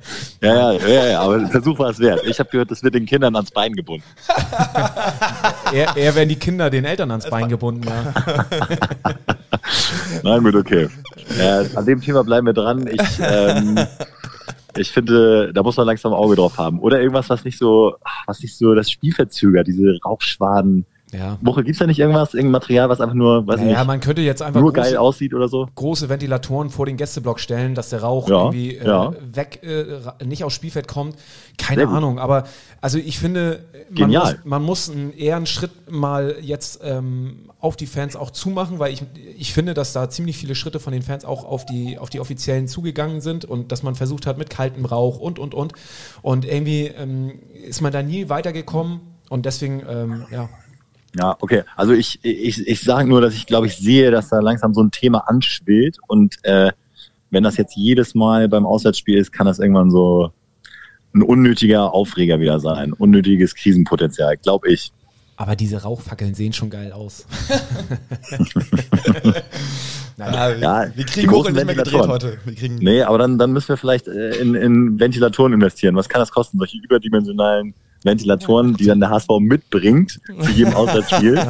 Ja, ja, ja, ja, aber der Versuch war es wert. Ich habe gehört, das wird den Kindern ans Bein gebunden. Eher, eher werden die Kinder den Eltern ans Bein gebunden. Ja. Nein, gut, okay. Äh, an dem Thema bleiben wir dran. Ich, ähm, ich finde, da muss man langsam ein Auge drauf haben. Oder irgendwas, was nicht so, was nicht so das Spiel verzögert, diese Rauchschwaden. Ja. Woche, gibt's da nicht irgendwas, irgendein Material, was einfach nur, weiß ich Naja, nicht, man könnte jetzt einfach nur große, geil aussieht oder so? große Ventilatoren vor den Gästeblock stellen, dass der Rauch Ja, irgendwie äh, ja. weg, äh, nicht aufs Spielfeld kommt. Keine. Ahnung, aber also ich finde, man Genial. muss, man muss einen, eher einen Schritt mal jetzt ähm, auf die Fans auch zumachen, weil ich, ich finde, dass da ziemlich viele Schritte von den Fans auch auf die, auf die Offiziellen zugegangen sind und dass man versucht hat mit kaltem Rauch und, und, und. Und irgendwie ähm, ist man da nie weitergekommen und deswegen, ähm, ja. Ja, okay. Also ich, ich, ich sage nur, dass ich glaube, ich sehe, dass da langsam so ein Thema anschwillt und äh, wenn das jetzt jedes Mal beim Auswärtsspiel ist, kann das irgendwann so ein unnötiger Aufreger wieder sein, unnötiges Krisenpotenzial, glaube ich. Aber diese Rauchfackeln sehen schon geil aus. Ja, wir, Ja, wir die kriegen großen nicht mehr gedreht Ventilatoren. heute. Wir kriegen Nee, aber dann, dann müssen wir vielleicht äh, in, in Ventilatoren investieren. Was kann das kosten? Solche überdimensionalen Ventilatoren, die dann der HSV mitbringt zu jedem Auswärtsspiel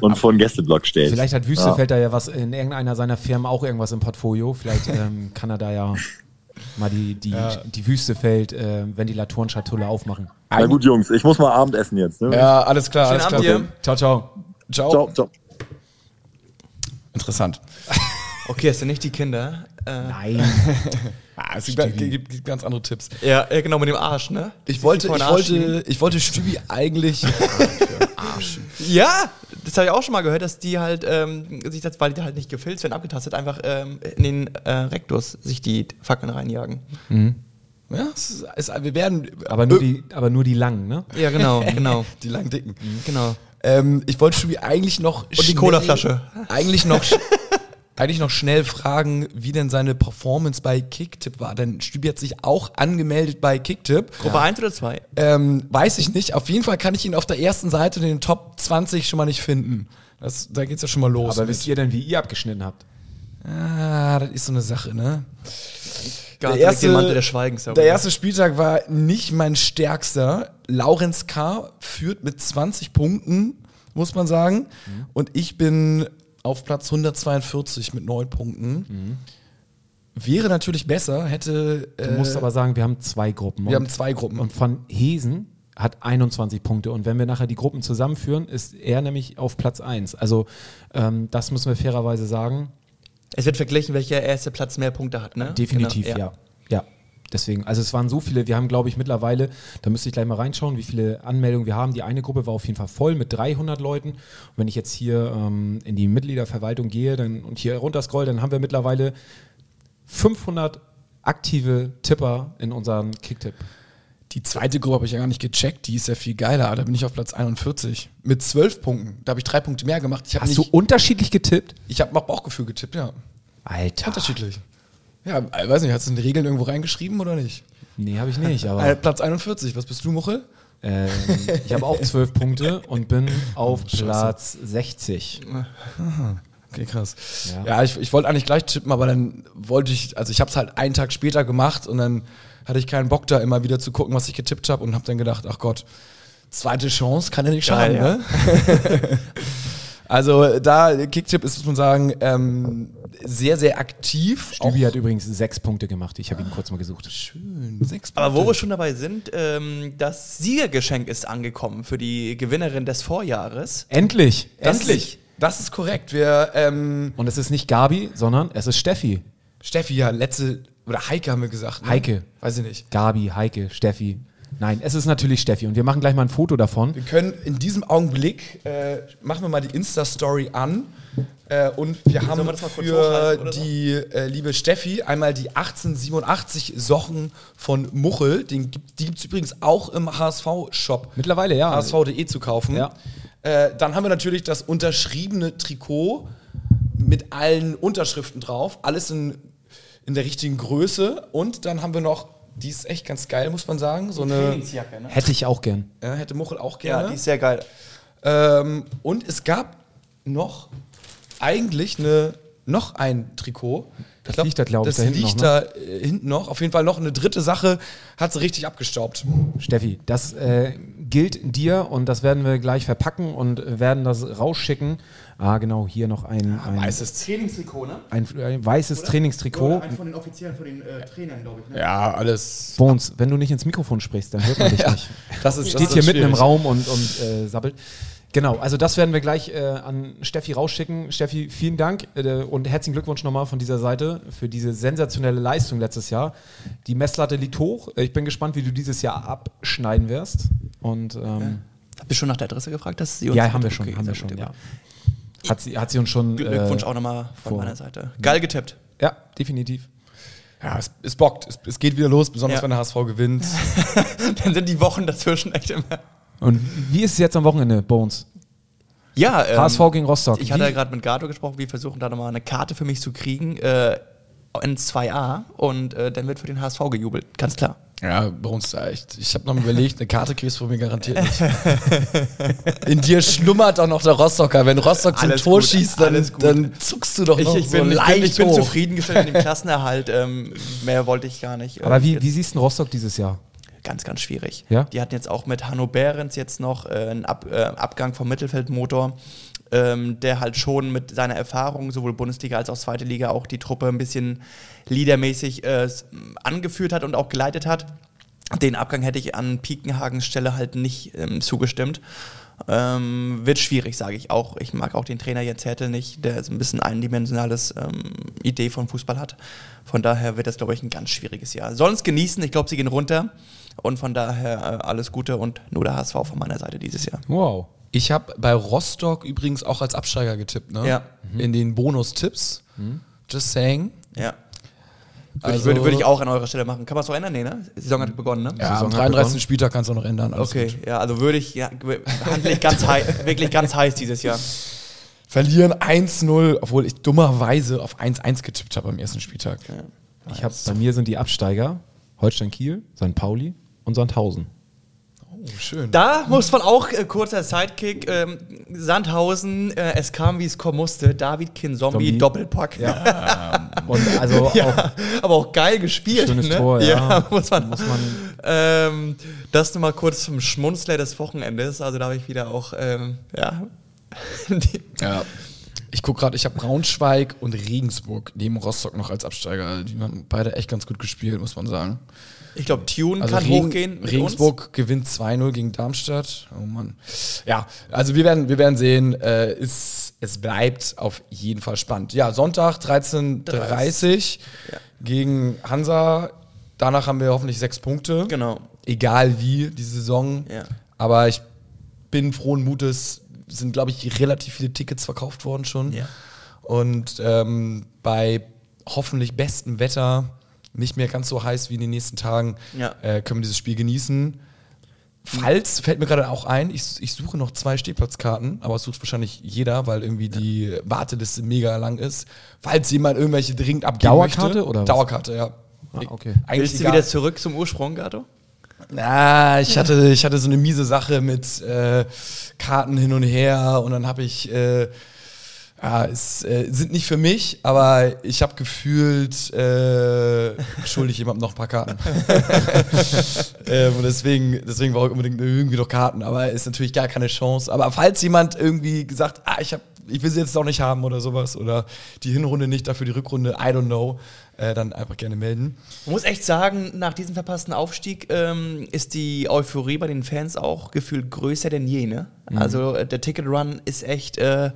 und vor den Gästeblock stellt. Vielleicht hat Wüstefeld da ja was in irgendeiner seiner Firmen auch irgendwas im Portfolio. Vielleicht ähm, kann er da ja mal die, die, die Wüstefeld äh, Ventilatorenschatulle aufmachen. Na gut, Jungs, ich muss mal Abendessen jetzt. Ne? Ja, alles klar. Schönen alles Abend klar. dir. Ciao, ciao. Ciao. Ciao, ciao. Interessant. Okay, es sind nicht die Kinder. Äh, Nein. Ah, es gibt, gibt, gibt ganz andere Tipps. ja, ja, genau, mit dem Arsch, ne? Ich wollte, ich Arsch wollte, ich wollte Stübi eigentlich. Ja, das habe ich auch schon mal gehört, dass die halt, ähm, sich das, weil die halt nicht gefilzt werden, abgetastet, einfach ähm, in den äh, Rektus sich die Fackeln reinjagen. ja, es ist, es, wir werden. Aber nur, die, aber nur die langen, ne? Ja, genau, genau. die lang dicken. genau. Ähm, ich wollte Stübi eigentlich noch. Und die Colaflasche. Eigentlich noch. Eigentlich noch schnell fragen, wie denn seine Performance bei Kicktipp war. Denn Stübi hat sich auch angemeldet bei Kicktipp. Gruppe 1 oder 2? Ähm, weiß ich nicht. Auf jeden Fall kann ich ihn auf der ersten Seite in den Top 20 schon mal nicht finden. Das, da geht's ja schon mal los. Aber mit- wisst ihr denn, wie ihr abgeschnitten habt? ah, das ist so eine Sache, ne? Der erste- Schweigens. Der erste Spieltag war nicht mein stärkster. Laurenz K. führt mit 20 Punkten, muss man sagen. Und ich bin auf Platz 142 mit 9 Punkten. Wäre natürlich besser, hätte. Du äh, musst aber sagen, wir haben zwei Gruppen. wir Und- haben zwei Gruppen. Und von Hesen hat 21 Punkte. Und wenn wir nachher die Gruppen zusammenführen, ist er nämlich auf Platz 1. Also ähm, das müssen wir fairerweise sagen. Es wird verglichen, welcher erste Platz mehr Punkte hat, ne? Definitiv, Genau, ja. ja. Deswegen, also es waren so viele, wir haben glaube ich mittlerweile, da müsste ich gleich mal reinschauen, wie viele Anmeldungen wir haben. Die eine Gruppe war auf jeden Fall voll mit 300 Leuten. Und wenn ich jetzt hier ähm, in die Mitgliederverwaltung gehe dann, und hier runter scroll, dann haben wir mittlerweile 500 aktive Tipper in unseren Kicktipp. Die zweite Gruppe habe ich ja gar nicht gecheckt, die ist ja viel geiler. Da bin ich auf Platz 41 mit 12 Punkten. Da habe ich drei Punkte mehr gemacht. Hast du nicht, unterschiedlich getippt? ich habe nach Bauchgefühl getippt, ja. Alter. Unterschiedlich. Ja, ich weiß nicht, hast du in die Regeln irgendwo reingeschrieben oder nicht? Nee, habe ich nicht, Äh, aber Platz 41, was bist du, Muchel? ähm, ich habe auch 12 Punkte und bin auf Platz 60. Okay, krass. Ja. Ja, ich, ich wollte eigentlich gleich tippen, aber dann wollte ich, also ich habe es halt einen Tag später gemacht und dann hatte ich keinen Bock da immer wieder zu gucken, was ich getippt habe und habe dann gedacht, ach Gott, zweite Chance kann ja nicht schaden, Geil, ne? also da, Kicktipp ist, muss man sagen, ähm, sehr, sehr aktiv. Stübi hat übrigens sechs Punkte gemacht. Ich habe ihn kurz mal gesucht. schön, sechs Aber wo wir schon dabei sind, ähm, das Siegergeschenk ist angekommen für die Gewinnerin des Vorjahres. Endlich! das endlich! Ist, das ist korrekt. Wir, ähm, Und es ist nicht Gabi, sondern es ist Steffi. Steffi, ja, letzte, oder Heike haben wir gesagt. Ne? Heike. Weiß ich nicht. Gabi, Heike, Steffi. Nein, es ist natürlich Steffi. Und wir machen gleich mal ein Foto davon. Wir können in diesem Augenblick, äh, machen wir mal die Insta-Story an. Äh, und wir haben wir für die äh, liebe Steffi einmal die 1887 Socken von Muchel. Den gibt, die gibt es übrigens auch im HSV-Shop. Mittlerweile, ja. HSV.de zu kaufen. Ja. Äh, dann haben wir natürlich das unterschriebene Trikot mit allen Unterschriften drauf. Alles in, in der richtigen Größe. Und dann haben wir noch, die ist echt ganz geil, muss man sagen. So eine Trainingsjacke, ne? Hätte ich auch gern. ja, hätte Muchel auch gerne. Ja, die ist sehr geil. Ähm, und es gab noch eigentlich eine, noch ein Trikot. Das liegt da, glaub ich, das da hinten liegt noch, da äh, hinten noch. Auf jeden Fall noch eine dritte Sache, hat sie richtig abgestaubt. Steffi, das äh, gilt dir und das werden wir gleich verpacken und werden das rausschicken. Ah, genau, hier noch ein, ein, Weißes. Trainingstrikot, ne? ein, ein weißes Trainingstrikot. von den offiziellen, von den äh, Trainern, glaube ich. Ne? Ja, alles. Bones, wenn du nicht ins Mikrofon sprichst, dann hört man dich nicht. Das ist, Steht hier mitten im Raum und, und äh, sabbelt. Genau, also das werden wir gleich äh, an Steffi rausschicken. Steffi, vielen Dank äh, und herzlichen Glückwunsch nochmal von dieser Seite für diese sensationelle Leistung letztes Jahr. Die Messlatte liegt hoch. Ich bin gespannt, wie du dieses Jahr abschneiden wirst. Und ähm, Habt ihr schon nach der Adresse gefragt? Dass sie uns ja, haben wir schon, Okay, haben wir schon, ja. Hat sie, hat sie uns schon. Glückwunsch äh, auch nochmal von vor- meiner Seite. Geil getippt. Ja, definitiv. Ja, es, es bockt. Es, es geht wieder los, besonders Ja. wenn der HSV gewinnt. Dann sind die Wochen dazwischen echt immer. Und wie ist es jetzt am Wochenende, Bones? Ja, ähm, HSV gegen Rostock. Ich hatte ja gerade mit Gato gesprochen, wir versuchen da nochmal eine Karte für mich zu kriegen äh, in 2a und äh, dann wird für den HSV gejubelt, ganz klar. Ja, bei uns da echt. Ich habe noch mal überlegt, eine Karte kriegst du von mir garantiert nicht. In dir schlummert doch noch der Rostocker. Wenn Rostock zum Alles Tor gut, schießt, dann, dann zuckst du doch Ich, noch ich, so bin, ich, leicht bin, ich bin hoch. zufriedengestellt mit dem Klassenerhalt. Ähm, mehr wollte ich gar nicht. Aber Ähm, wie, wie siehst du Rostock dieses Jahr? Ganz, ganz schwierig. Ja? Die hatten jetzt auch mit Hanno Behrens jetzt noch äh, einen Ab, äh, Abgang vom Mittelfeldmotor, ähm, der halt schon mit seiner Erfahrung, sowohl Bundesliga als auch zweite Liga, auch die Truppe ein bisschen leadermäßig äh, angeführt hat und auch geleitet hat. Den Abgang hätte ich an Piekenhagens Stelle halt nicht ähm, zugestimmt. Ähm, wird schwierig, sage ich auch. Ich mag auch den Trainer Jens Hertel nicht, der so ein bisschen eindimensionales ähm, Idee von Fußball hat. Von daher wird das, glaube ich, ein ganz schwieriges Jahr. Sollen es genießen, ich glaube, sie gehen runter. Und von daher äh, alles Gute und nur der HSV von meiner Seite dieses Jahr. Wow. Ich habe bei Rostock übrigens auch als Absteiger getippt, ne? Ja. In den Bonustipps. Just saying. Ja. Würde, Also- würde, würde ich auch an eurer Stelle machen. Kann man es noch ändern? Nee, ne? Die Saison hat begonnen, ne? Ja, am hat 33. begonnen. Spieltag kannst du auch noch ändern. alles Okay, gut. ja, also würde ich, ja, handlich ganz heiß, wirklich ganz heiß dieses Jahr. Verlieren 1-0, obwohl ich dummerweise auf 1-1 getippt habe am ersten Spieltag. Ich hab, bei mir sind die Absteiger Holstein Kiel, St. Pauli und Sandhausen. Schön. Da muss man auch, äh, kurzer Sidekick, ähm, Sandhausen, äh, es kam, wie es kommen musste, David Kinzombie, Zombie. Doppelpack. Und also auch Ja, aber auch geil gespielt. Schönes ne? Tor, ja. muss man. Muss man- ähm, das nochmal kurz zum Schmunzler des Wochenendes. Also da habe ich wieder auch, ähm, ja. Ja. Ich gucke gerade, ich habe Braunschweig und Regensburg neben Rostock noch als Absteiger. Die haben beide echt ganz gut gespielt, muss man sagen. ich glaube, Tune Also kann Regen- hochgehen. Regensburg gewinnt 2-0 gegen Darmstadt. Oh Mann. Ja, also wir werden, wir werden sehen. Äh, ist, es bleibt auf jeden Fall spannend. Ja, Sonntag 13.30 Ja. gegen Hansa. Danach haben wir hoffentlich sechs Punkte. Uns. Genau. Egal wie, die Saison. Ja. Aber ich bin frohen Mutes. Sind, glaube ich, relativ viele Tickets verkauft worden schon. Ja. Und ähm, bei hoffentlich bestem Wetter, nicht mehr ganz so heiß wie in den nächsten Tagen, Ja. äh, können wir dieses Spiel genießen. Falls, fällt mir gerade auch ein, ich, ich suche noch zwei Stehplatzkarten, aber es sucht wahrscheinlich jeder, weil irgendwie die Warteliste mega lang ist. Falls jemand irgendwelche dringend abgeben Dauerkarte möchte. oder was? Dauerkarte, ja. Ah, okay. Eigentlich Willst du egal. wieder zurück zum Ursprung, Gato? Na, ich hatte, ich hatte so eine miese Sache mit äh, Karten hin und her und dann habe ich, äh, ja, es äh, sind nicht für mich, aber ich habe gefühlt, äh, schulde ich jemandem noch ein paar Karten. ähm, und deswegen, deswegen brauche ich unbedingt irgendwie noch Karten, aber ist natürlich gar keine Chance. Aber falls jemand irgendwie gesagt, ah, ich habe ich will sie jetzt auch nicht haben oder sowas oder die Hinrunde nicht, dafür die Rückrunde, I don't know, äh, dann einfach gerne melden. Man muss echt sagen, nach diesem verpassten Aufstieg ähm, ist die Euphorie bei den Fans auch gefühlt größer denn je. Ne? Also äh, der Ticket Run ist echt äh,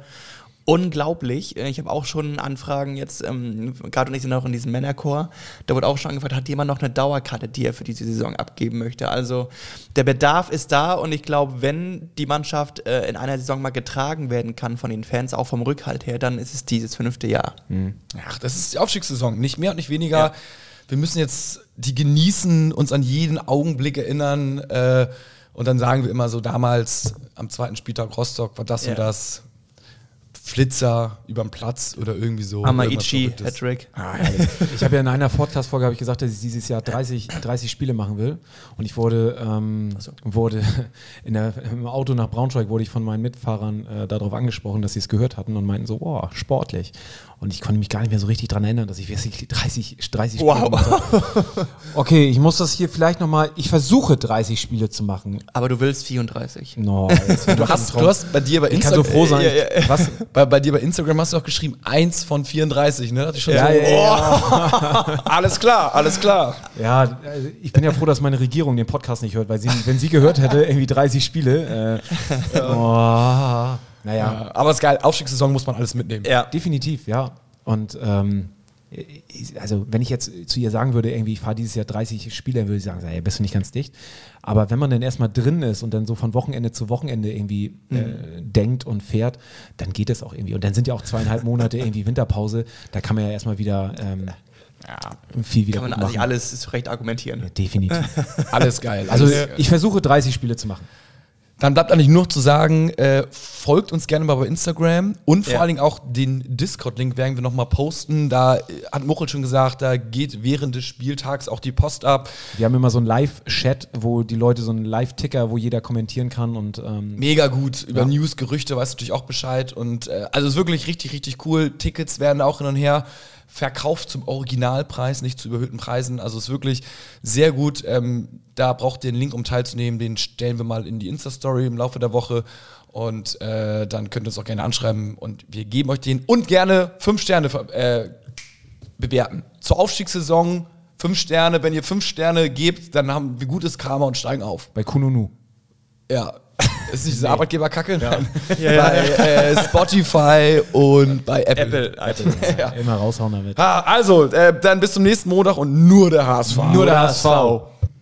unglaublich. Äh, Ich habe auch schon Anfragen jetzt, ähm, gerade und ich sind auch in diesem Männerchor, da wurde auch schon angefragt, hat jemand noch eine Dauerkarte, die er für diese Saison abgeben möchte. Also der Bedarf ist da und ich glaube, wenn die Mannschaft äh, in einer Saison mal getragen werden kann von den Fans, auch vom Rückhalt her, dann ist es dieses fünfte Jahr. Ach, das ist die Aufstiegssaison, nicht mehr und nicht weniger. Ja. Wir müssen jetzt die genießen, uns an jeden Augenblick erinnern äh, und dann sagen wir immer so damals am zweiten Spieltag Rostock war das Ja. und das. Flitzer überm Platz oder irgendwie so. Amaichi. Hattrick. Ah, ich habe ja in einer Podcast-Folge habe ich gesagt, dass ich dieses Jahr 30, 30 Spiele machen will. Und ich wurde, ähm, wurde in der, im Auto nach Braunschweig wurde ich von meinen Mitfahrern äh, darauf angesprochen, dass sie es gehört hatten und meinten so, oh, sportlich. Und ich konnte mich gar nicht mehr so richtig daran erinnern, dass ich wirklich 30, 30 Spiele Wow. gemacht habe. Okay, ich muss das hier vielleicht nochmal, ich versuche 30 Spiele zu machen. Aber du willst 34. No, Du hast, du hast bei dir bei ich kann so Instagram. froh sein. ja, ja. Was? Bei, bei dir bei Instagram hast du auch geschrieben, eins von 34, ne? Hatte ich schon Ja, so, ja, oh, alles klar, alles klar. Ja, ich bin ja froh, dass meine Regierung den Podcast nicht hört, weil sie, wenn sie gehört hätte, irgendwie 30 Spiele. Äh, oh, naja, Ja, aber ist geil, Aufstiegssaison muss man alles mitnehmen. Ja. definitiv, ja. Und ähm, also wenn ich jetzt zu ihr sagen würde, irgendwie ich fahre dieses Jahr 30 Spiele, dann würde ich sagen, ja, bist du nicht ganz dicht. Aber wenn man dann erstmal drin ist und dann so von Wochenende zu Wochenende irgendwie äh, denkt und fährt, dann geht es auch irgendwie. Und dann sind ja auch zweieinhalb Monate irgendwie Winterpause, da kann man ja erstmal wieder ähm, viel wieder Kann man machen. alles zurecht argumentieren. Ja, definitiv. Alles geil. Also ich versuche 30 Spiele zu machen. Dann bleibt eigentlich nur noch zu sagen, äh, folgt uns gerne mal bei Instagram und vor Ja. allen Dingen auch den Discord-Link werden wir nochmal posten. Da äh, hat Muchel schon gesagt, da geht während des Spieltags auch die Post ab. Wir haben immer so einen Live-Chat, wo die Leute so einen Live-Ticker, wo jeder kommentieren kann und ähm, Mega gut. Über Ja. News, Gerüchte weißt du natürlich auch Bescheid. Und äh, also es ist wirklich richtig, richtig cool. Tickets werden auch hin und her verkauft zum Originalpreis, nicht zu überhöhten Preisen. Also es ist wirklich sehr gut. Ähm, da braucht ihr einen Link, um teilzunehmen. Den stellen wir mal in die Insta-Story im Laufe der Woche. Und äh, dann könnt ihr uns auch gerne anschreiben und wir geben euch den und gerne fünf Sterne äh, bewerten. Zur Aufstiegssaison fünf Sterne. Wenn ihr fünf Sterne gebt, dann haben wir gutes Karma und steigen auf. bei Kununu. Ja. Ist nicht diese Arbeitgeberkacke? Nein. bei äh, Spotify und bei Apple. Apple, Apple. Ja. Immer raushauen damit. Ah, also, äh, dann bis zum nächsten Montag und nur der HSV. Nur der HSV.